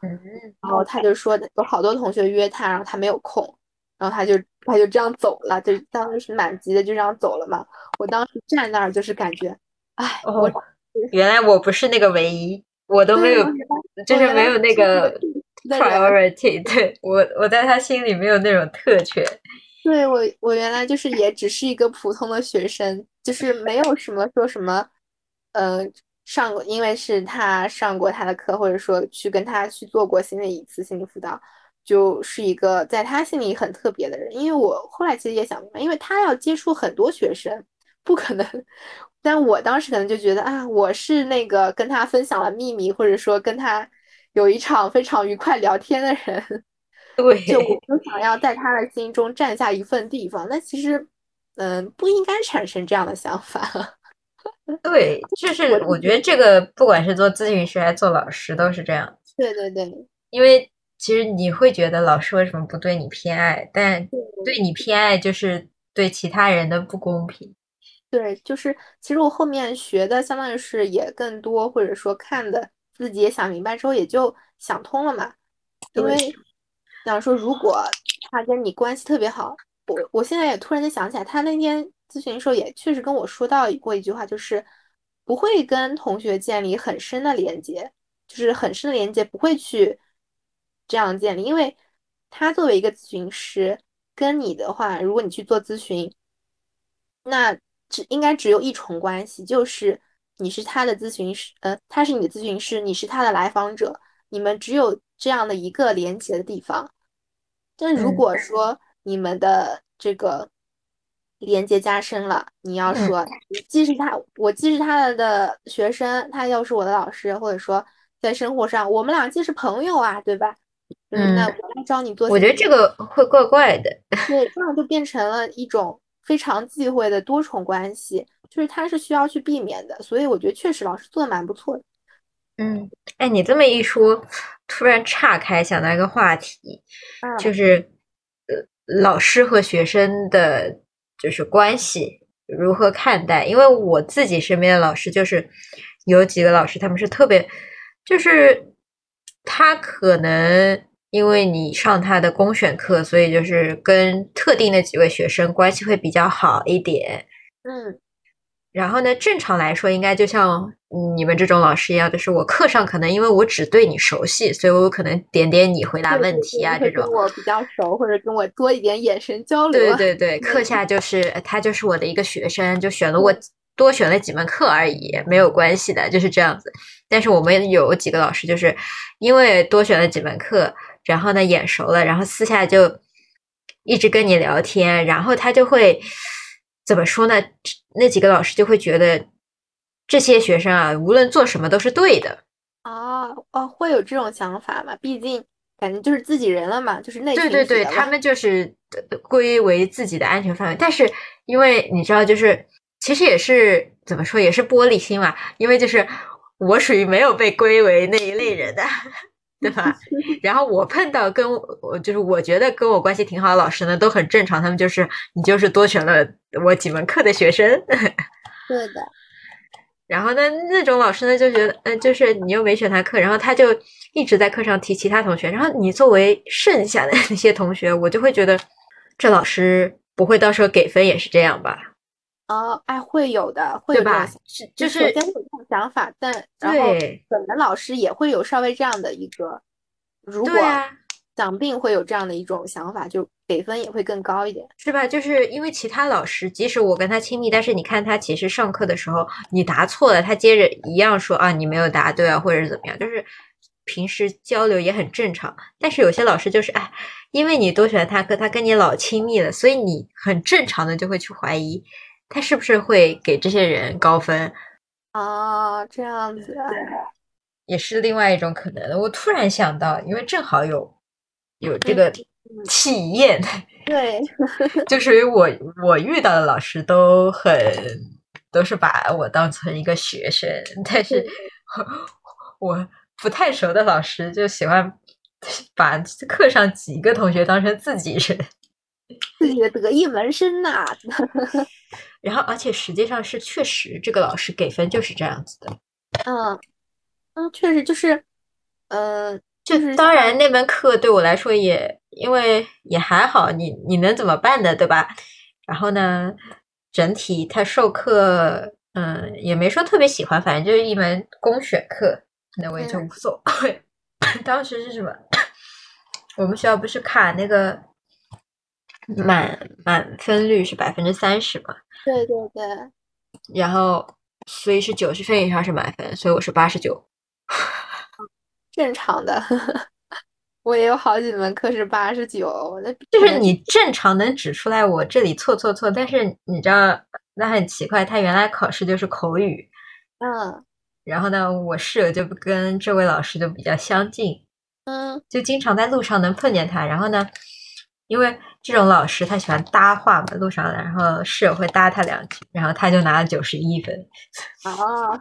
然后他就说有好多同学约他，然后他没有空，然后他就他就这样走了，就当时是满级的，就这样走了嘛。我当时站那儿就是感觉，哎，我原来我不是那个唯一，我都没有，就是没有那个 priority，对我我在他心里没有那种特权。对我我原来就是也只是一个普通的学生，就是没有什么说什么，嗯。上过，因为是他上过他的课，或者说去跟他去做过新的一次心理辅导，就是一个在他心里很特别的人。因为我后来其实也想明白，因为他要接触很多学生，不可能。但我当时可能就觉得啊，我是那个跟他分享了秘密，或者说跟他有一场非常愉快聊天的人。对，就我想要在他的心中占下一份地方。那其实，嗯，不应该产生这样的想法。对，就是我觉得这个不管是做咨询师还是做老师都是这样。对对对，因为其实你会觉得老师为什么不对你偏爱，但对你偏爱就是对其他人的不公平。对，就是其实我后面学的相当于是也更多，或者说看的自己也想明白之后也就想通了嘛。因为想说如果他跟你关系特别好，我我现在也突然间想起来，他那天。咨询的时候也确实跟我说到过一句话，就是不会跟同学建立很深的连接，就是很深的连接不会去这样建立，因为他作为一个咨询师，跟你的话，如果你去做咨询，那只应该只有一重关系，就是你是他的咨询师，呃，他是你的咨询师，你是他的来访者，你们只有这样的一个连接的地方。但如果说你们的这个。连接加深了。你要说，既是他，我既是他的学生，他又是我的老师，或者说在生活上，我们俩既是朋友啊，对吧？嗯，那我来找你做，我觉得这个会怪怪的。对，这样就变成了一种非常忌讳的多重关系，就是他是需要去避免的。所以我觉得确实老师做的蛮不错的。嗯，哎，你这么一说，突然岔开想到一个话题，就是呃，老师和学生的就是关系如何看待？因为我自己身边的老师就是有几个老师，他们是特别，就是他可能因为你上他的公选课，所以就是跟特定的几位学生关系会比较好一点。嗯。然后呢？正常来说，应该就像你们这种老师一样，就是我课上可能因为我只对你熟悉，所以我可能点点你回答问题啊，这种。我比较熟，或者跟我多一点眼神交流。对对 对，课下就是他就是我的一个学生，就选了我多选了几门课而已，没有关系的，就是这样子。但是我们有几个老师，就是因为多选了几门课，然后呢眼熟了，然后私下就一直跟你聊天，然后他就会。怎么说呢？那几个老师就会觉得这些学生啊，无论做什么都是对的。啊哦，会有这种想法吗？毕竟感觉就是自己人了嘛，就是那对对对，他们就是归为自己的安全范围。但是因为你知道，就是其实也是怎么说，也是玻璃心嘛。因为就是我属于没有被归为那一类人的。对吧？然后我碰到跟我就是我觉得跟我关系挺好的老师呢，都很正常。他们就是你就是多选了我几门课的学生。对的。然后呢，那种老师呢就觉得，嗯，就是你又没选他课，然后他就一直在课上提其他同学。然后你作为剩下的那些同学，我就会觉得这老师不会到时候给分也是这样吧？哦，哎，会有的，会有吧？是就是有这种想法，但然后本门老师也会有稍微这样的一个，如果想病会有这样的一种想法，就给分也会更高一点，是吧？就是因为其他老师，即使我跟他亲密，但是你看他其实上课的时候，你答错了，他接着一样说啊，你没有答对啊，或者是怎么样，就是平时交流也很正常。但是有些老师就是哎，因为你多选他课，他跟你老亲密了，所以你很正常的就会去怀疑。他是不是会给这些人高分？啊，这样子，啊也是另外一种可能。我突然想到，因为正好有有这个体验，对，就属于我我遇到的老师都很都是把我当成一个学生，但是我不太熟的老师就喜欢把课上几个同学当成自己人。自己的得意门生呐，然后而且实际上是确实这个老师给分就是这样子的，嗯嗯，确实就是，呃，就是当然那门课对我来说也因为也还好，你你能怎么办呢，对吧？然后呢，整体他授课，嗯，也没说特别喜欢，反正就是一门公选课，那我也就无所谓。当时是什么？我们学校不是卡那个。满满分率是百分之三十嘛？对对对。然后，所以是九十分以上是满分，所以我是八十九。正常的，我也有好几门课是八十九。那就是你正常能指出来我这里错错错，但是你知道那很奇怪，他原来考试就是口语。嗯。然后呢，我室友就跟这位老师就比较相近。嗯。就经常在路上能碰见他，然后呢。因为这种老师他喜欢搭话嘛，路上然后室友会搭他两句，然后他就拿了九十一分。哦，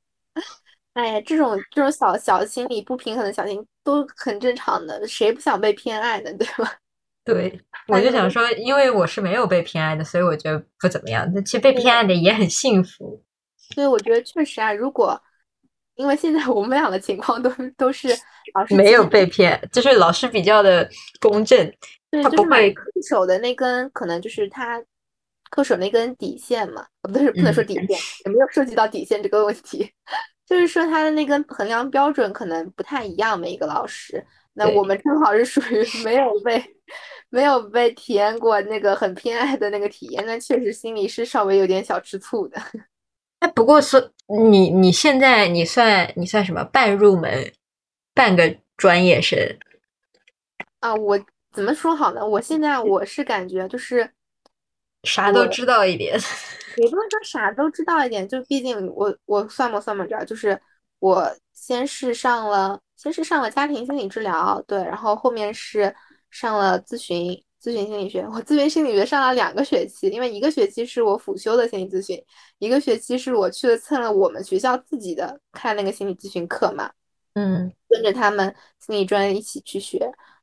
哎呀，这种这种小小心理不平衡的小心都很正常的，谁不想被偏爱呢？对吧？对，我就想说，因为我是没有被偏爱的，所以我觉得不怎么样。那其实被偏爱的也很幸福。所以我觉得确实啊，如果因为现在我们俩的情况都都是老师没有被骗，就是老师比较的公正。对，就是买恪守的那根，可能就是他恪守那根底线嘛，不是不能说底线，也没有涉及到底线这个问题，就是说他的那根衡量标准可能不太一样。每一个老师，那我们正好是属于没有被没有被体验过那个很偏爱的那个体验，那确实心里是稍微有点小吃醋的。哎，不过说你你现在你算你算什么半入门，半个专业生啊？我。怎么说好呢？我现在我是感觉就是啥都知道一点，也不能说啥都知道一点，就毕竟我我算不算不着，就是我先是上了先是上了家庭心理治疗，对，然后后面是上了咨询，咨询心理学，我咨询心理学上了两个学期，因为一个学期是我辅修的心理咨询，一个学期是我去了蹭了我们学校自己的看那个心理咨询课嘛，嗯，跟着他们心理专业一起去学，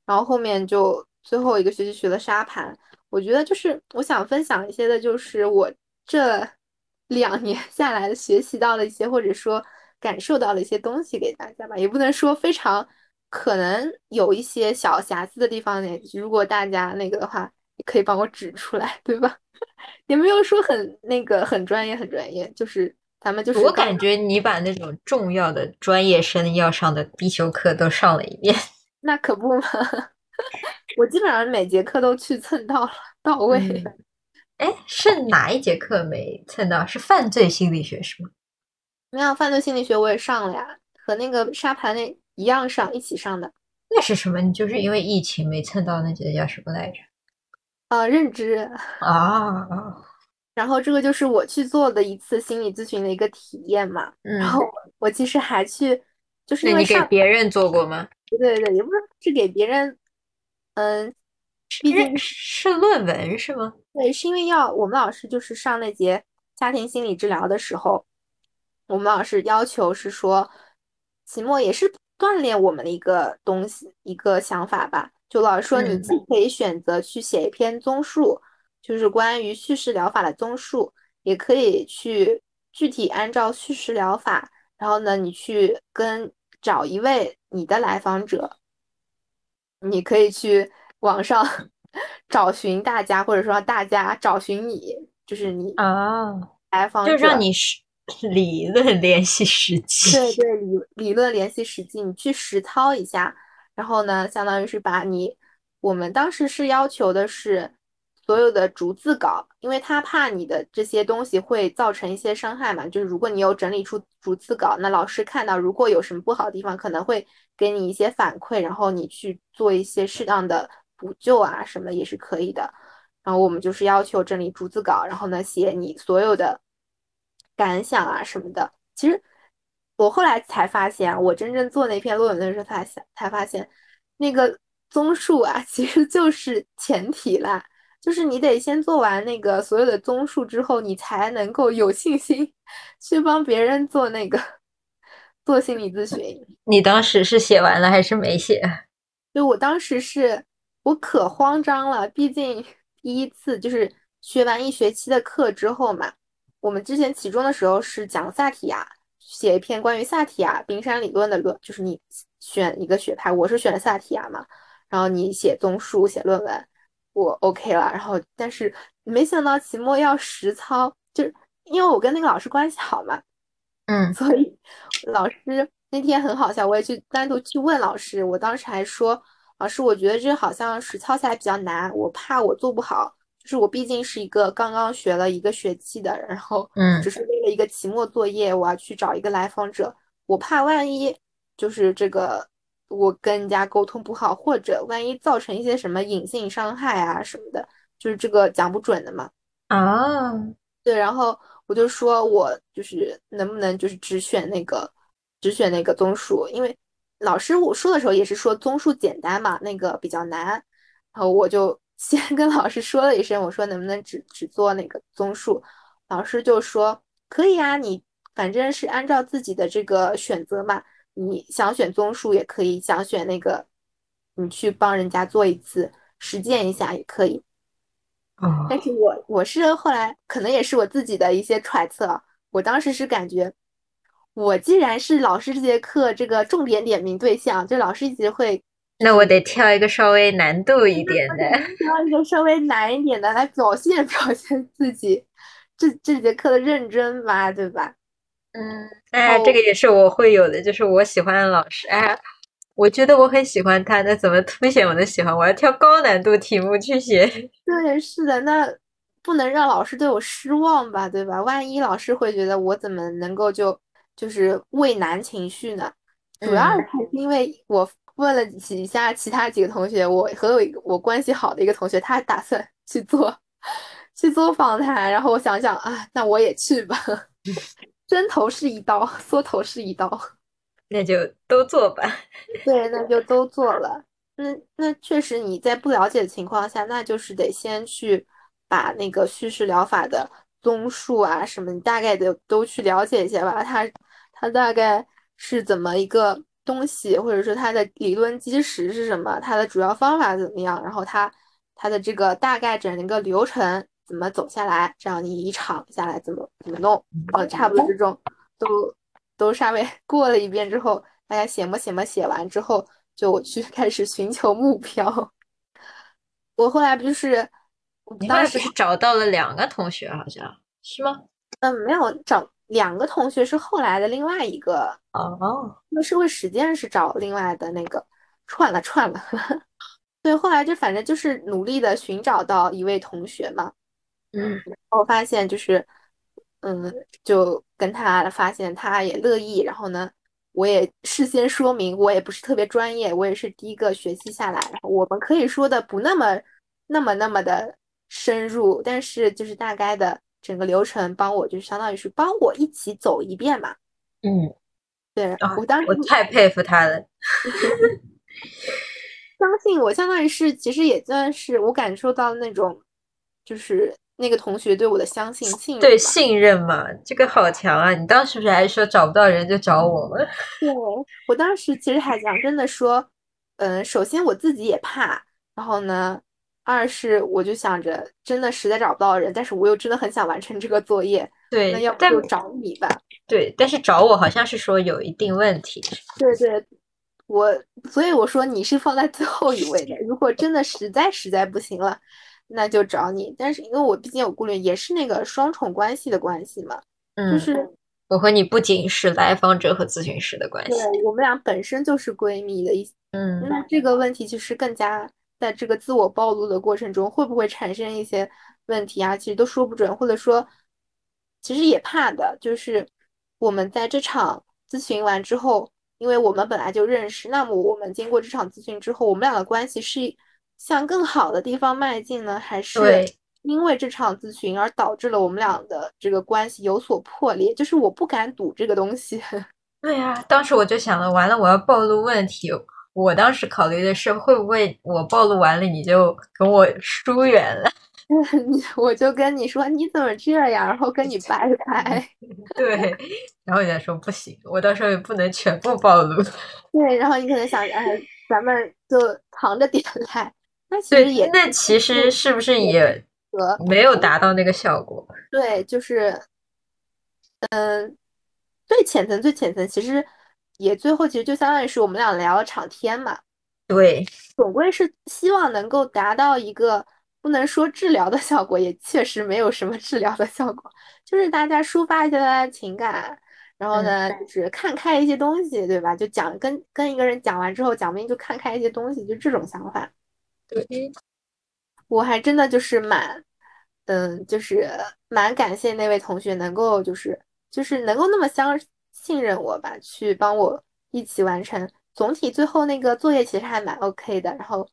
然后后面就最后一个学期学了沙盘。我觉得就是我想分享一些的，就是我这 两年 下来的学习到的一些，或者说感受到了一些东西给大家吧，也不能说非常。可能有一些小瑕疵的地方呢，如果大家那个的话，也可以帮我指出来，对吧？也没有说很那个很专业，很专业，就是咱们就是。我感觉你把那种重要的专业生要上的必修课都上了一遍。那可不嘛，我基本上每节课都去蹭到了，到位。哎，是哪一节课没蹭到？是犯罪心理学是吗？没有，犯罪心理学我也上了呀，和那个沙盘那。一样上，一起上的。那是什么？你就是因为疫情没蹭到那节叫什么来着？啊，认知啊。然后这个就是我去做的一次心理咨询的一个体验嘛。然后我其实还去，就是因为你给别人做过吗？对对对，也不是是给别人。嗯，毕竟是论文是吗？对，是因为要我们老师就是上那节家庭心理治疗的时候，我们老师要求是说，期末也是。锻炼我们的一个东西，一个想法吧。就老师说，你既可以选择去写一篇综述，就是关于叙事疗法的综述，也可以去具体按照叙事疗法，然后呢，你去跟找一位你的来访者，你可以去网上 找寻大家，或者说大家找寻你，就是你啊，来访就让你是。理论联系实际，对对，理理论联系实际，你去实操一下，然后呢，相当于是把你，我们当时是要求的是所有的逐字稿，因为他怕你的这些东西会造成一些伤害嘛，就是如果你有整理出逐字稿，那老师看到如果有什么不好的地方，可能会给你一些反馈，然后你去做一些适当的补救啊什么也是可以的。然后我们就是要求整理逐字稿，然后呢写你所有的。感想啊什么的，其实我后来才发现，我真正做那篇论文的时候，才才才发现，那个综述啊，其实就是前提啦，就是你得先做完那个所有的综述之后，你才能够有信心去帮别人做那个做心理咨询。你当时是写完了还是没写？就我当时是我可慌张了，毕竟第一次就是学完一学期的课之后嘛。我们之前期中的时候是讲萨提亚，写一篇关于萨提亚冰山理论的论，就是你选一个学派，我是选萨提亚嘛，然后你写综述、写论文，我 OK 了。然后但是没想到期末要实操，就是因为我跟那个老师关系好嘛，嗯，所以老师那天很好笑，我也去单独去问老师，我当时还说，老师我觉得这好像实操起来比较难，我怕我做不好。就是我毕竟是一个刚刚学了一个学期的，然后嗯，只是为了一个期末作业，我要去找一个来访者，我怕万一就是这个我跟人家沟通不好，或者万一造成一些什么隐性伤害啊什么的，就是这个讲不准的嘛。啊，对，然后我就说我就是能不能就是只选那个只选那个综述，因为老师我说的时候也是说综述简单嘛，那个比较难，然后我就。先跟老师说了一声，我说能不能只只做那个综述，老师就说可以啊，你反正是按照自己的这个选择嘛，你想选综述也可以，想选那个你去帮人家做一次实践一下也可以。但是我我是后来可能也是我自己的一些揣测，我当时是感觉，我既然是老师这节课这个重点点名对象，就老师一直会。那我得挑一个稍微难度一点的，挑一个稍微难一点的来表现 表现自己这这节课的认真吧，对吧？嗯，哎，这个也是我会有的，就是我喜欢的老师，哎，我觉得我很喜欢他，那怎么凸显我的喜欢？我要挑高难度题目去写。对，是的，那不能让老师对我失望吧，对吧？万一老师会觉得我怎么能够就就是畏难情绪呢？主要还是因为我。问了几下其他几个同学，我和我我关系好的一个同学，他打算去做 去做访谈，然后我想想啊，那我也去吧，针头是一刀，缩头是一刀，那就都做吧。对，那就都做了。那那确实你在不了解的情况下，那就是得先去把那个叙事疗法的综述啊什么，你大概的都去了解一下吧。它它大概是怎么一个东西，或者说它的理论基石是什么，它的主要方法怎么样，然后它它的这个大概整一个流程怎么走下来，这样你一场下来怎么怎么弄，呃，差不多这种都都稍微过了一遍之后，大家写么写么写完之后。就我去 开始寻求目标，我后来不就是，你后来不是找到了两个同学，好像是吗？嗯，没有找两个同学是后来的另外一个哦，那社会实践是找另外的那个串了串了，对，后来就反正就是努力的寻找到一位同学嘛，嗯，我发现就是，嗯，就跟他发现他也乐意，然后呢。我也事先说明，我也不是特别专业，我也是第一个学习下来。然后我们可以说的不那么、那么、那么的深入，但是就是大概的整个流程，帮我就是相当于是帮我一起走一遍嘛。嗯，对，我当时我太佩服他了。相信我，相当于是其实也算是我感受到那种，就是。那个同学对我的相信信对信任嘛，这个好强啊！你当时不是还说找不到人就找我吗？对，我当时其实还讲真的说，嗯，首先我自己也怕，然后呢，二是我就想着真的实在找不到人，但是我又真的很想完成这个作业，对，那要不就找你吧。对，但是找我好像是说有一定问题。对对，我所以我说你是放在最后一位的，如果真的实在实在不行了。那就找你，但是因为我毕竟有顾虑，也是那个双重关系的关系嘛，就是我和你不仅是来访者和咨询师的关系，对我们俩本身就是闺蜜的一，嗯，那这个问题其实更加在这个自我暴露的过程中，会不会产生一些问题啊？其实都说不准，或者说，其实也怕的，就是我们在这场咨询完之后，因为我们本来就认识，那么我们经过这场咨询之后，我们俩的关系是。向更好的地方迈进呢，还是因为这场咨询而导致了我们俩的这个关系有所破裂？就是我不敢赌这个东西。对呀，当时我就想了，完了，我要暴露问题。我当时考虑的是，会不会我暴露完了，你就跟我疏远了？我就跟你说，你怎么这样？然后跟你拜拜。对，然后人家说不行，我到时候也不能全部暴露。对，然后你可能想，哎，咱们就藏着点来。那其实也，那其实是不是也没有达到那个效果？对，就是，嗯，最浅层、最浅层，其实也最后其实就相当于是我们俩聊了场天嘛。对，总归是希望能够达到一个不能说治疗的效果，也确实没有什么治疗的效果，就是大家抒发一下大家的情感，然后呢，就是看开一些东西，对吧？就讲跟跟一个人讲完之后，讲不定就看开一些东西，就这种想法。对，我还真的就是蛮，嗯，就是蛮感谢那位同学能够就是就是能够那么相信任我吧，去帮我一起完成。总体最后那个作业其实还蛮 OK 的，然后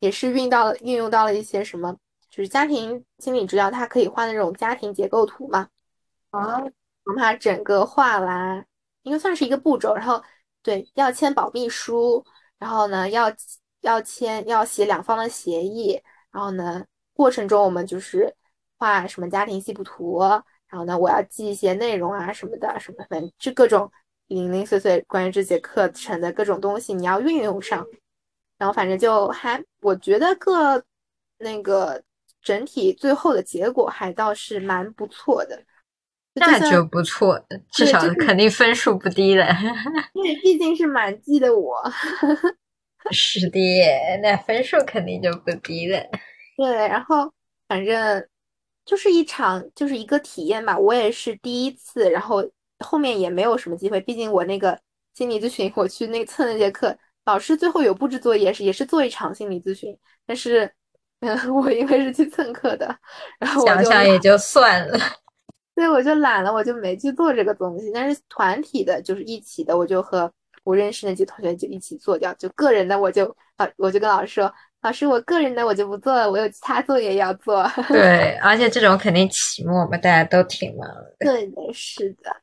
也是运到了运用到了一些什么，就是家庭心理治疗，它可以画那种家庭结构图嘛。啊，把它整个画完，应该算是一个步骤。然后对，要签保密书，然后呢要。要签要写两方的协议，然后呢，过程中我们就是画什么家庭系谱图，然后呢，我要记一些内容啊什么的，什么反正就各种零零碎碎关于这节课程的各种东西，你要运用上，然后反正就还我觉得各那个整体最后的结果还倒是蛮不错的，那就不错，至少肯定分数不低了，因为毕竟是满绩的我。是的，那分数肯定就不低了。对，然后反正就是一场，就是一个体验吧。我也是第一次，然后后面也没有什么机会。毕竟我那个心理咨询，我去那蹭那节课，老师最后有布置作业，是也是做一场心理咨询。但是，嗯，我因为是去蹭课的，然后想想也就算了。对，我就懒了，我就没去做这个东西。但是团体的，就是一起的，我就和。我认识那几个同学就一起做掉，就个人的我就啊，我就跟老师说，老师我个人的我就不做了，我有其他作业要做。对，而且这种肯定期末嘛，大家都挺忙的。对的，是的，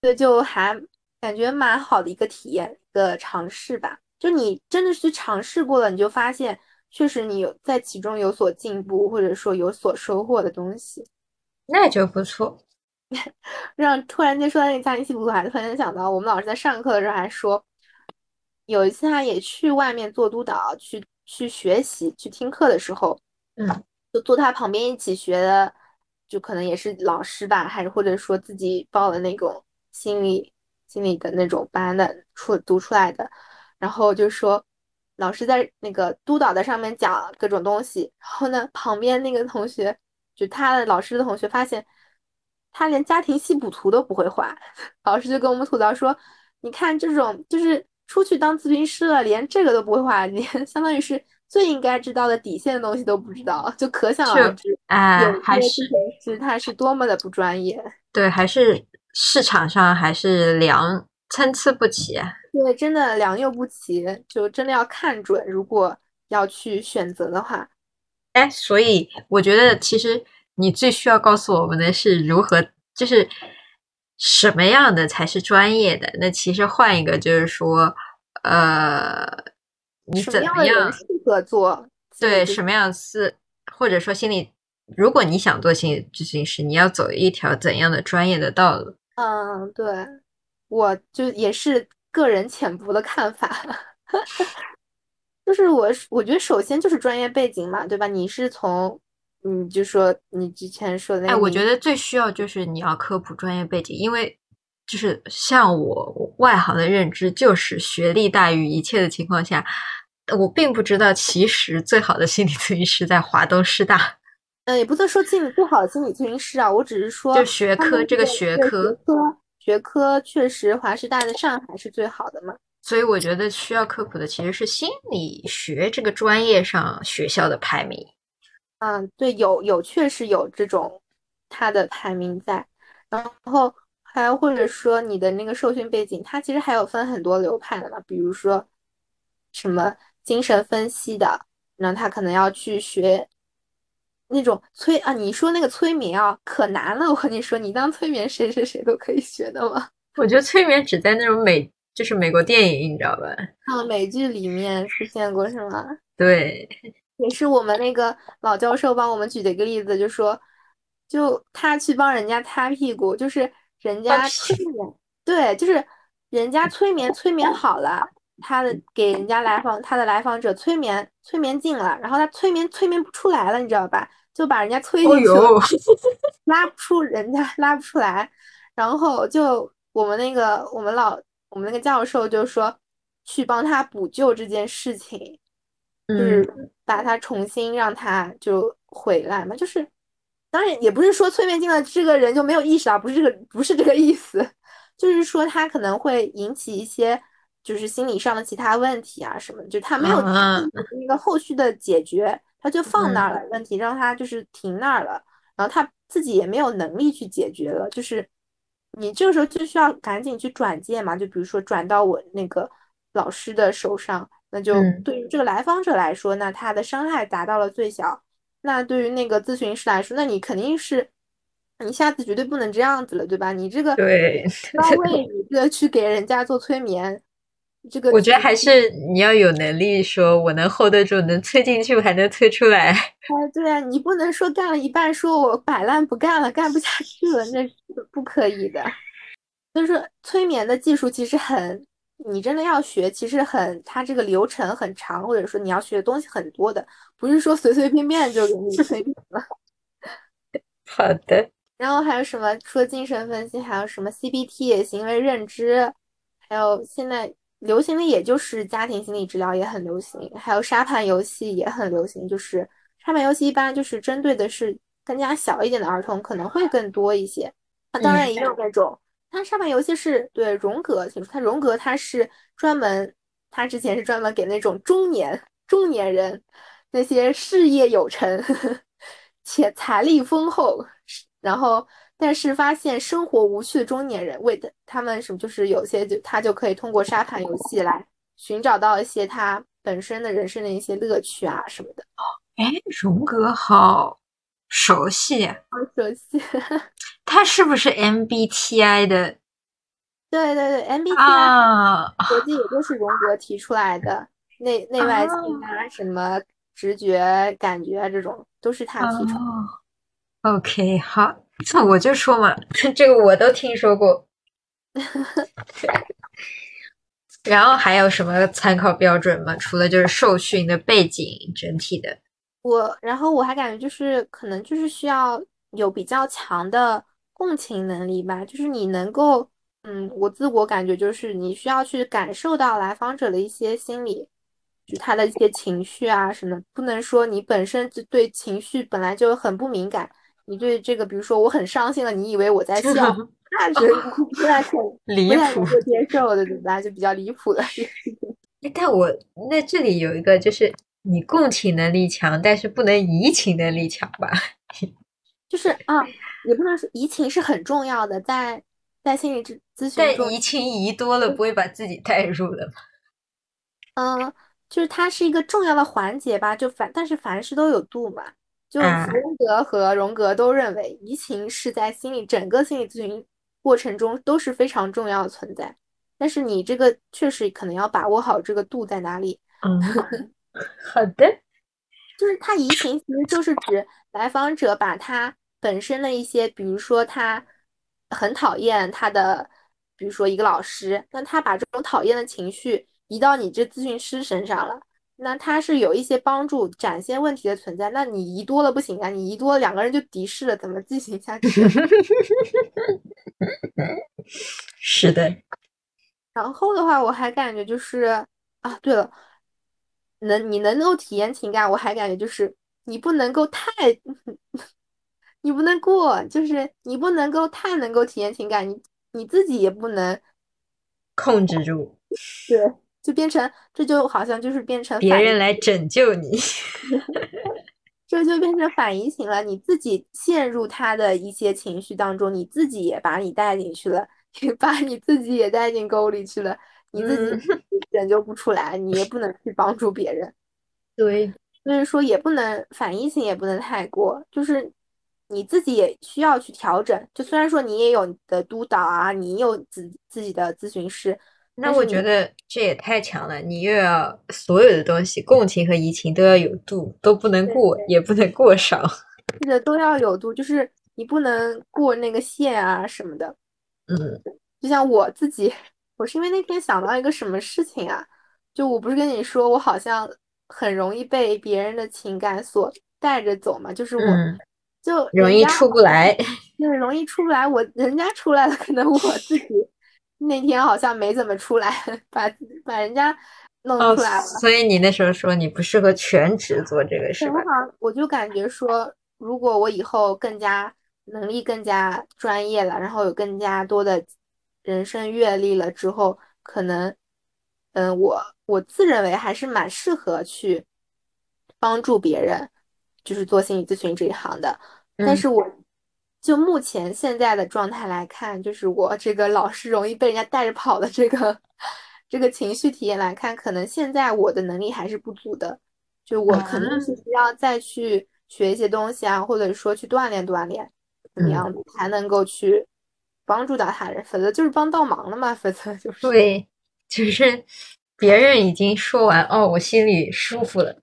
对，就还感觉蛮好的一个体验，一个尝试吧。就你真的是尝试过了，你就发现确实你有在其中有所进步，或者说有所收获的东西，那就不错。让突然间说到那个家庭系谱，我还突然间想到，我们老师在上课的时候还说，有一次他也去外面做督导，去去学习，去听课的时候，嗯，就坐他旁边一起学的，就可能也是老师吧，还是或者说自己报的那种心理心理的那种班的出读出来的，然后就说老师在那个督导的上面讲各种东西，然后呢，旁边那个同学，就他的老师的同学发现。他连家庭系谱图都不会画，老师就跟我们吐槽说：“你看这种，就是出去当咨询师了，连这个都不会画，连相当于是最应该知道的底线的东西都不知道，就可想而知，哎，还是其实他是多么的不专业。对，还是市场上还是良参差不齐。对，真的良莠不齐，就真的要看准。如果要去选择的话，哎，所以我觉得其实。你最需要告诉我们的是如何，就是什么样的才是专业的？那其实换一个，就是说，呃，你怎么样适合做？对，什么样是或者说心理？如果你想做心理咨询师，你要走一条怎样的专业的道路？嗯，对，我就也是个人浅薄的看法，就是我我觉得首先就是专业背景嘛，对吧？你是从。你就说你之前说的那，哎，我觉得最需要就是你要科普专业背景，因为就是像我外行的认知，就是学历大于一切的情况下，我并不知道其实最好的心理咨询师在华东师大。嗯，也不能说心理最好的心理咨询师啊，我只是说就学科这个学科，学科确实华师大的上海是最好的嘛。所以我觉得需要科普的其实是心理学这个专业上学校的排名。嗯，对，有有确实有这种他的排名在，然后还有或者说你的那个受训背景，它其实还有分很多流派的嘛，比如说什么精神分析的，那他可能要去学那种催啊，你说那个催眠啊，可难了，我跟你说，你当催眠谁谁谁都可以学的吗？我觉得催眠只在那种美，就是美国电影，你知道吧？啊，美剧里面出现过是吗？对。也是我们那个老教授帮我们举的一个例子，就说，就他去帮人家擦屁股，就是人家催眠，对，就是人家催眠，催眠好了，他的给人家来访，他的来访者催眠，催眠进了，然后他催眠催眠不出来了，你知道吧？就把人家催进去了，拉不出人家，拉不出来，然后就我们那个我们老我们那个教授就说去帮他补救这件事情。就是把他重新让他就回来嘛，就是当然也不是说催眠进了这个人就没有意识到，不是这个不是这个意思，就是说他可能会引起一些就是心理上的其他问题啊什么，就他没有那个后续的解决，他就放那儿了，问题让他就是停那儿了，然后他自己也没有能力去解决了，就是你这个时候就需要赶紧去转介嘛，就比如说转到我那个老师的手上。那就对于这个来访者来说，那他的伤害达到了最小。那对于那个咨询师来说，那你肯定是，你下次绝对不能这样子了，对吧？你这个对，要为 你这个去给人家做催眠，这个我觉得还是你要有能力，说我能 hold 得住，能催进去，我还能催出来。哎，对啊，你不能说干了一半，说我摆烂不干了，干不下去了，那是不可以的。就是催眠的技术其实很。你真的要学，其实很，它这个流程很长，或者说你要学的东西很多的，不是说随随便便就给你催眠了。好的。然后还有什么？除了精神分析，还有什么 CBT 行为认知，还有现在流行的也就是家庭心理治疗也很流行，还有沙盘游戏也很流行。就是沙盘游戏一般就是针对的是更加小一点的儿童，可能会更多一些。那当然也有那种。他沙盘游戏是对荣格，他荣格他是专门，他之前是专门给那种中年中年人，那些事业有成呵呵且财力丰厚，然后但是发现生活无趣的中年人，为的他们什么就是有些就他就可以通过沙盘游戏来寻找到一些他本身的人生的一些乐趣啊什么的。哎，荣格好熟悉，好熟悉。他是不是 MBTI 的？对对对，MBTI 国际也就是荣格提出来的，内内外倾啊，什么直觉、感觉这种都是他提出。OK，好，那我就说嘛，这个我都听说过。然后还有什么参考标准吗？除了就是受训的背景整体的。我，然后我还感觉就是可能就是需要有比较强的共情能力吧，就是你能够，嗯，我自我感觉就是你需要去感受到来访者的一些心理，就他的一些情绪啊什么，不能说你本身就对情绪本来就很不敏感，你对这个，比如说我很伤心了，你以为我在笑。那是不太可离谱，接受的，对吧？就比较离谱的 但我那这里有一个，就是你共情能力强，但是不能移情能力强吧？就是啊，也不能说移情是很重要的，在在心理咨咨询中，但移情移多了，不会把自己带入了吗？嗯，就是它是一个重要的环节吧。就凡但是凡事都有度嘛。就弗洛德和荣格都认为，移情是在心理整个心理咨询。过程中都是非常重要的存在，但是你这个确实可能要把握好这个度在哪里。嗯，好的，就是他移情其实就是指来访者把他本身的一些，比如说他很讨厌他的，比如说一个老师，那他把这种讨厌的情绪移到你这咨询师身上了。那他是有一些帮助展现问题的存在，那你移多了不行啊，你移多了两个人就敌视了，怎么进行下去？是的。然后的话，我还感觉就是啊，对了，能你能够体验情感，我还感觉就是你不能够太，你不能过，就是你不能够太能够体验情感，你你自己也不能控制住。对。就变成，这就好像就是变成别人 来拯救你，这就变成反移情了。你自己陷入他的一些情绪当中，你自己也把你带进去了，把你自己也带进沟里去了，你自己拯救不出来，你也不能去帮助别人。对，所以说也不能反应性，也不能太过，就是你自己也需要去调整。就虽然说你也有你的督导啊，你有自自己的咨询师。那我觉得这也太强了，你又要所有的东西，共情和移情都要有度，都不能过，也不能过少，这个都要有度，就是你不能过那个线啊什么的。嗯，就像我自己，我是因为那天想到一个什么事情啊，就我不是跟你说，我好像很容易被别人的情感所带着走嘛，就是我就容易出不来，就是容易出不来，我人家出来了，可能我自己。那天好像没怎么出来，把把人家弄出来了。所以你那时候说你不适合全职做这个事吧？我就感觉说，如果我以后更加能力更加专业了，然后有更加多的人生阅历了之后，可能，嗯，我我自认为还是蛮适合去帮助别人，就是做心理咨询这一行的。但是我。就目前现在的状态来看，就是我这个老是容易被人家带着跑的这个 这个情绪体验来看，可能现在我的能力还是不足的。就我可能是需要再去学一些东西啊，或者说去锻炼锻炼，怎么样才能够去帮助到他人？否则就是帮倒忙了嘛。否则就是对，就是别人已经说完哦，我心里舒服了，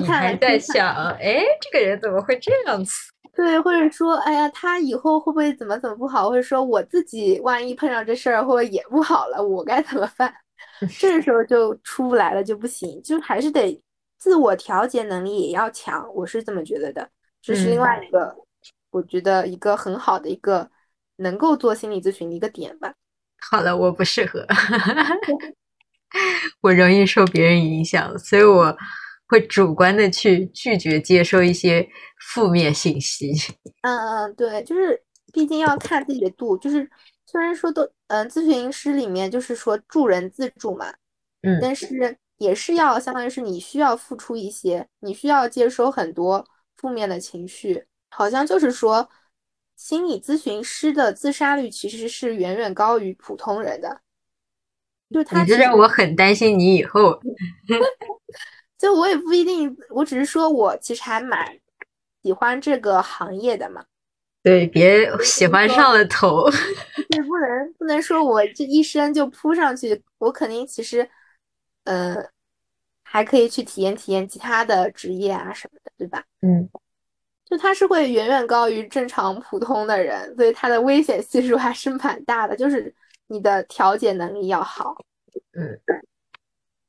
你还在想，哎，这个人怎么会这样子？对，或者说，哎呀，他以后会不会怎么怎么不好？或者说我自己万一碰上这事儿，或者也不好了，我该怎么办？这个时候就出不来了，就不行，就还是得自我调节能力也要强，我是这么觉得的。这是另外一个，我觉得一个很好的一个能够做心理咨询的一个点吧。好了，我不适合，我容易受别人影响，所以我。会主观的去拒绝接收一些负面信息。嗯嗯，对，就是毕竟要看自己的度。就是虽然说都，嗯，咨询师里面就是说助人自助嘛，嗯，但是也是要相当于是你需要付出一些，你需要接收很多负面的情绪。好像就是说，心理咨询师的自杀率其实是远远高于普通人的。就他，这让我很担心你以后。就我也不一定，我只是说我其实还蛮喜欢这个行业的嘛。对，别喜欢上了头。对不能不能说我这一生就扑上去，我肯定其实，呃，还可以去体验体验其他的职业啊什么的，对吧？嗯，就他是会远远高于正常普通的人，所以他的危险系数还是蛮大的。就是你的调节能力要好，嗯，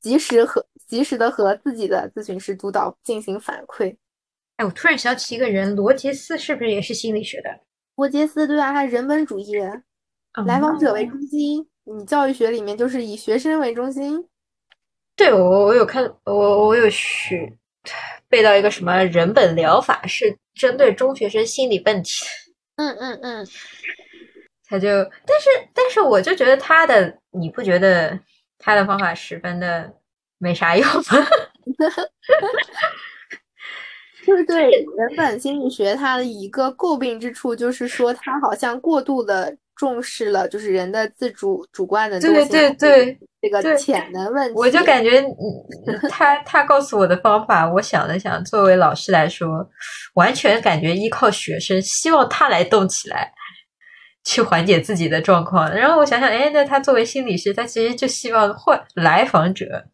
及时和及时的和自己的咨询师督导进行反馈。哎，我突然想起一个人，罗杰斯是不是也是心理学的？罗杰斯对啊，他人本主义，来访者为中心。你教育学里面就是以学生为中心。对，我我有看，我我有学背到一个什么人本疗法，是针对中学生心理问题。嗯嗯嗯。他就，但是但是我就觉得他的，你不觉得他的方法十分的没啥用吗？就是对人本心理学，它的一个诟病之处就是说，它好像过度的重视了，就是人的自主主观的对对对这个潜能问题。我就感觉，他他告诉我的方法，我想了想，作为老师来说，完全感觉依靠学生，希望他来动起来，去缓解自己的状况。然后我想想，哎，那他作为心理师，他其实就希望换来访者，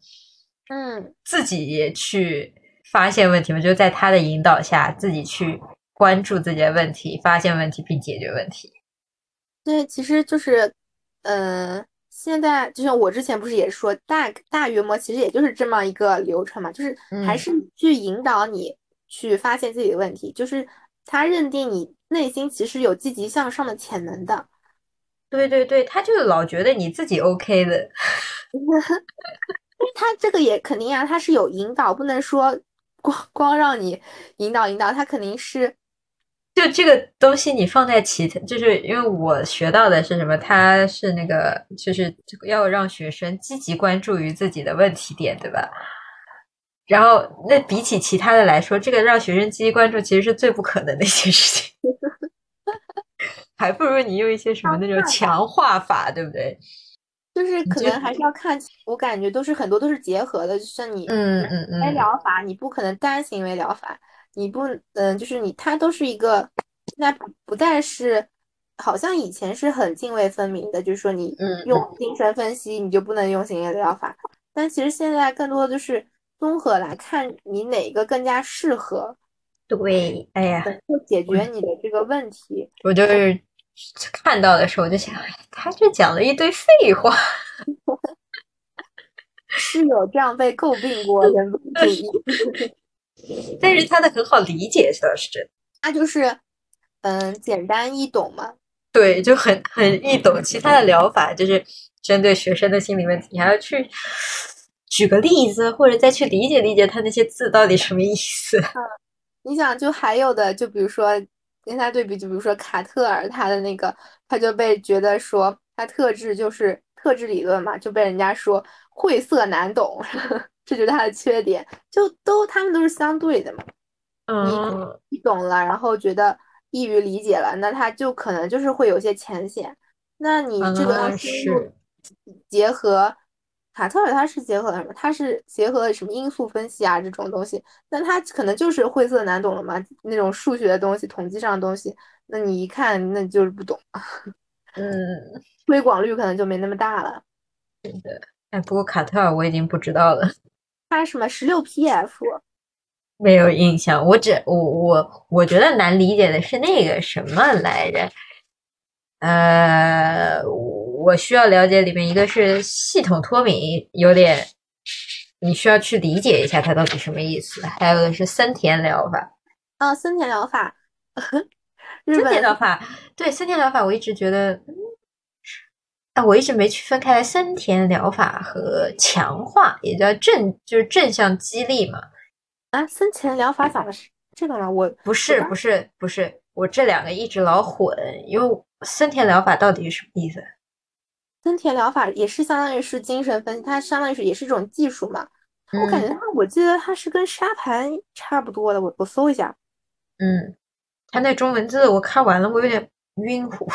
嗯，自己也去。发现问题嘛，就在他的引导下，自己去关注自己的问题，发现问题并解决问题。对，其实就是，嗯，现在就像我之前不是也说，大大约摸其实也就是这么一个流程嘛，就是还是去引导你去发现自己的问题，就是他认定你内心其实有积极向上的潜能的。对对对，他就老觉得你自己 OK 的。他这个也肯定啊，他是有引导，不能说。光光让你引导引导，他肯定是就这个东西，你放在其他，就是因为我学到的是什么？它是那个，就是要让学生积极关注于自己的问题点，对吧？然后，那比起其他的来说，这个让学生积极关注，其实是最不可能的一件事情，还不如你用一些什么那种强化法，对不对？就是可能还是要看，我感觉都是很多都是结合的，就像你嗯嗯嗯，疗法你不可能单行为疗法，你不嗯，就是你它都是一个，现在不不再是，好像以前是很泾渭分明的，就是说你用精神分析你就不能用行为疗法，但其实现在更多的就是综合来看你哪个更加适合，对，哎呀，就解决你的这个问题，我就。是。看到的时候我就想，他这讲了一堆废话，是有这样被诟病过人本主义，但是他的很好理解，倒是真。他就是，嗯，简单易懂嘛。对，就很很易懂。其他的疗法就是针对学生的心理问题，你还要去举个例子，或者再去理解理解他那些字到底什么意思。你想，就还有的，就比如说。跟他对比，就比如说卡特尔，他的那个，他就被觉得说他特质就是特质理论嘛，就被人家说晦涩难懂，这就是他的缺点。就都他们都是相对的嘛。嗯，你懂了，然后觉得易于理解了，那他就可能就是会有些浅显。那你这个要深入结合。卡特尔他是结合了什么？他是结合了什么因素分析啊这种东西？那他可能就是晦涩难懂了嘛？那种数学的东西、统计上的东西，那你一看那就是不懂。嗯，推广率可能就没那么大了。是的，哎，不过卡特尔我已经不知道了。他什么十六 PF？没有印象。我只我我我觉得难理解的是那个什么来着？呃。我需要了解里面一个是系统脱敏，有点你需要去理解一下它到底什么意思。还有的是森田疗法，啊，森田疗法，森田疗法，对森田疗法，我一直觉得，啊，我一直没区分开来森田疗法和强化，也叫正，就是正向激励嘛。啊，森田疗法咋了是这个吗？我不是，不是，不是，我这两个一直老混，因为森田疗法到底是什么意思？森田疗法也是相当于是精神分析，它相当于是也是一种技术嘛。我感觉它，我记得它是跟沙盘差不多的。我我搜一下，嗯，它那中文字我看完了，我有点晕乎。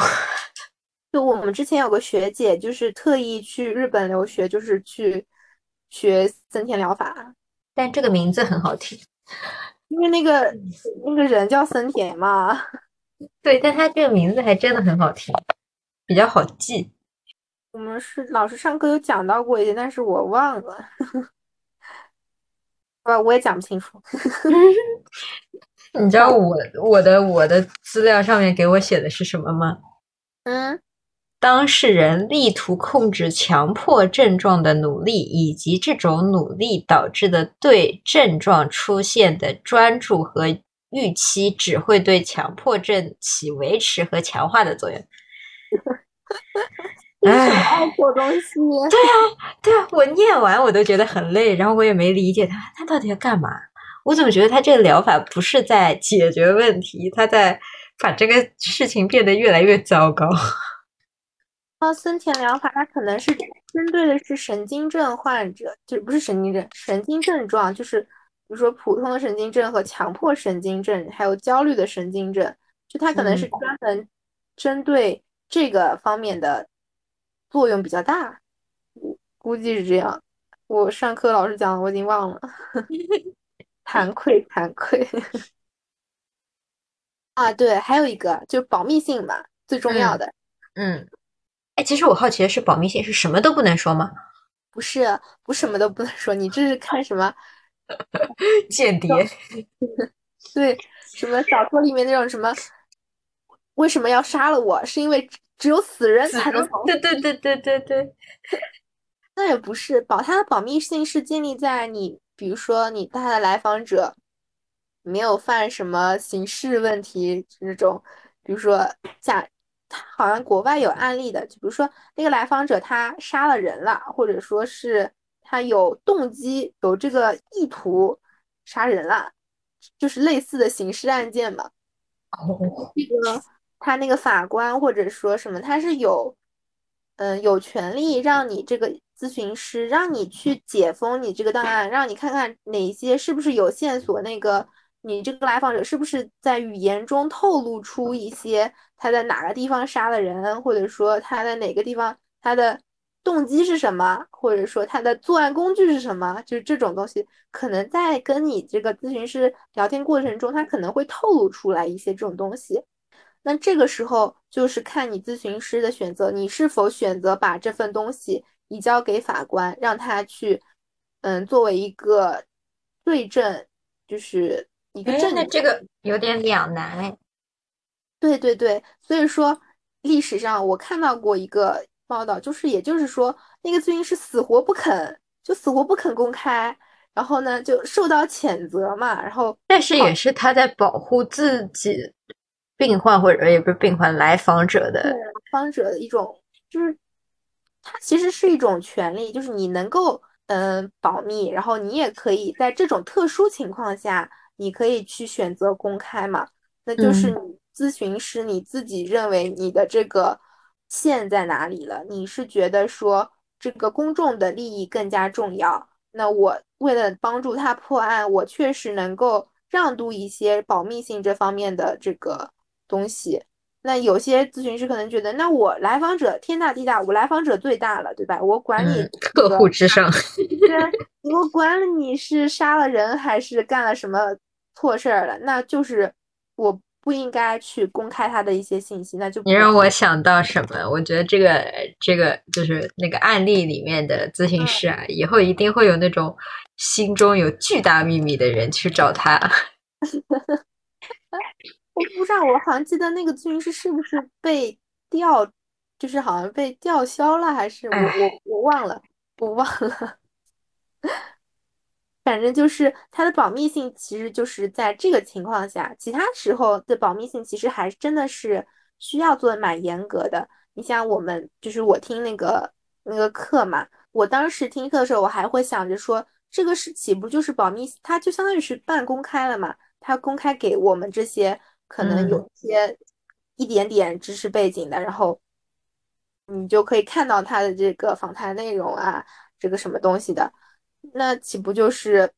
就我们之前有个学姐，就是特意去日本留学，就是去学森田疗法。但这个名字很好听，因为那个那个人叫森田嘛。对，但他这个名字还真的很好听。比较好记。我们是老师上课有讲到过一些，但是我忘了。我 我也讲不清楚。你知道我我的我的资料上面给我写的是什么吗？嗯，当事人力图控制强迫症状的努力，以及这种努力导致的对症状出现的专注和预期，只会对强迫症起维持和强化的作用。哎，爱破东西。对啊，对啊，我念完我都觉得很累，然后我也没理解他，他到底要干嘛？我怎么觉得他这个疗法不是在解决问题，他在把这个事情变得越来越糟糕？啊，森田疗法它可能是针对的是神经症患者，就不是神经症，神经症状，就是比如说普通的神经症和强迫神经症，还有焦虑的神经症，就它可能是专门针对这个方面的。作用比较大，估计是这样。我上课老师讲的，我已经忘了，惭愧惭愧。啊，对，还有一个就是保密性嘛，最重要的。嗯，哎，其实我好奇的是，保密性是什么都不能说吗？不是，不什么都不能说。你这是看什么？间谍？对，什么小说里面那种什么？为什么要杀了我？是因为。只有死人才能对对对对对对，那也不是保他的保密性是建立在你，比如说你他的来访者没有犯什么刑事问题这种，比如说假他好像国外有案例的，就比如说那个来访者他杀了人了，或者说是他有动机有这个意图杀人了，就是类似的刑事案件嘛。哦，这个。他那个法官或者说什么，他是有，嗯，有权利让你这个咨询师让你去解封你这个档案，让你看看哪些是不是有线索。那个你这个来访者是不是在语言中透露出一些他在哪个地方杀了人，或者说他在哪个地方他的动机是什么，或者说他的作案工具是什么，就是这种东西，可能在跟你这个咨询师聊天过程中，他可能会透露出来一些这种东西。那这个时候就是看你咨询师的选择，你是否选择把这份东西移交给法官，让他去，嗯，作为一个对证，就是一个证。那这个有点两难哎。对对对，所以说历史上我看到过一个报道，就是也就是说那个咨询师死活不肯，就死活不肯公开，然后呢就受到谴责嘛，然后但是也是他在保护自己。病患或者也不是病患，来访者的来访者的一种，就是它其实是一种权利，就是你能够嗯保密，然后你也可以在这种特殊情况下，你可以去选择公开嘛。那就是你咨询师你自己认为你的这个线在哪里了？你是觉得说这个公众的利益更加重要？那我为了帮助他破案，我确实能够让渡一些保密性这方面的这个。东西，那有些咨询师可能觉得，那我来访者天大地大，我来访者最大了，对吧？我管你客户至上，对，我管你是杀了人还是干了什么错事儿了，那就是我不应该去公开他的一些信息，那就你让我想到什么？我觉得这个这个就是那个案例里面的咨询师啊，以后一定会有那种心中有巨大秘密的人去找他。我不知道，我好像记得那个咨询师是不是被吊，就是好像被吊销了，还是我我我忘了，我忘了。反正就是它的保密性，其实就是在这个情况下，其他时候的保密性其实还真的是需要做的蛮严格的。你像我们，就是我听那个那个课嘛，我当时听课的时候，我还会想着说，这个是岂不就是保密？它就相当于是半公开了嘛，它公开给我们这些。可能有些一点点知识背景的，然后你就可以看到他的这个访谈内容啊，这个什么东西的，那岂不就是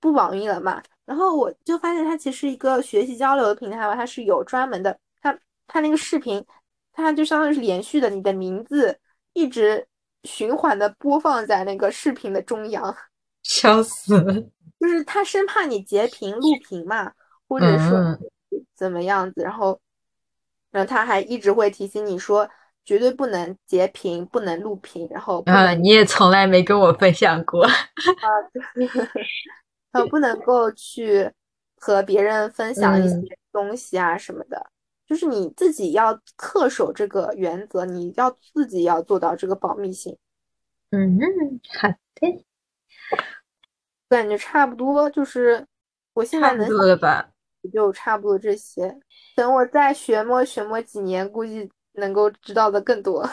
不保密了嘛？然后我就发现它其实一个学习交流的平台吧，它是有专门的，它它那个视频，它就相当于是连续的，你的名字一直循环的播放在那个视频的中央，笑死了，就是他生怕你截屏录屏嘛，或者说。怎么样子？然后，然后他还一直会提醒你说，绝对不能截屏，不能录屏，然后啊，你也从来没跟我分享过 啊，然后 不能够去和别人分享一些东西啊什么的，就是你自己要恪守这个原则，你要自己要做到这个保密性。嗯，好的，感觉差不多，就是我现在能做了吧，就差不多这些。等我再学摸学摸几年，估计。能够知道的更多。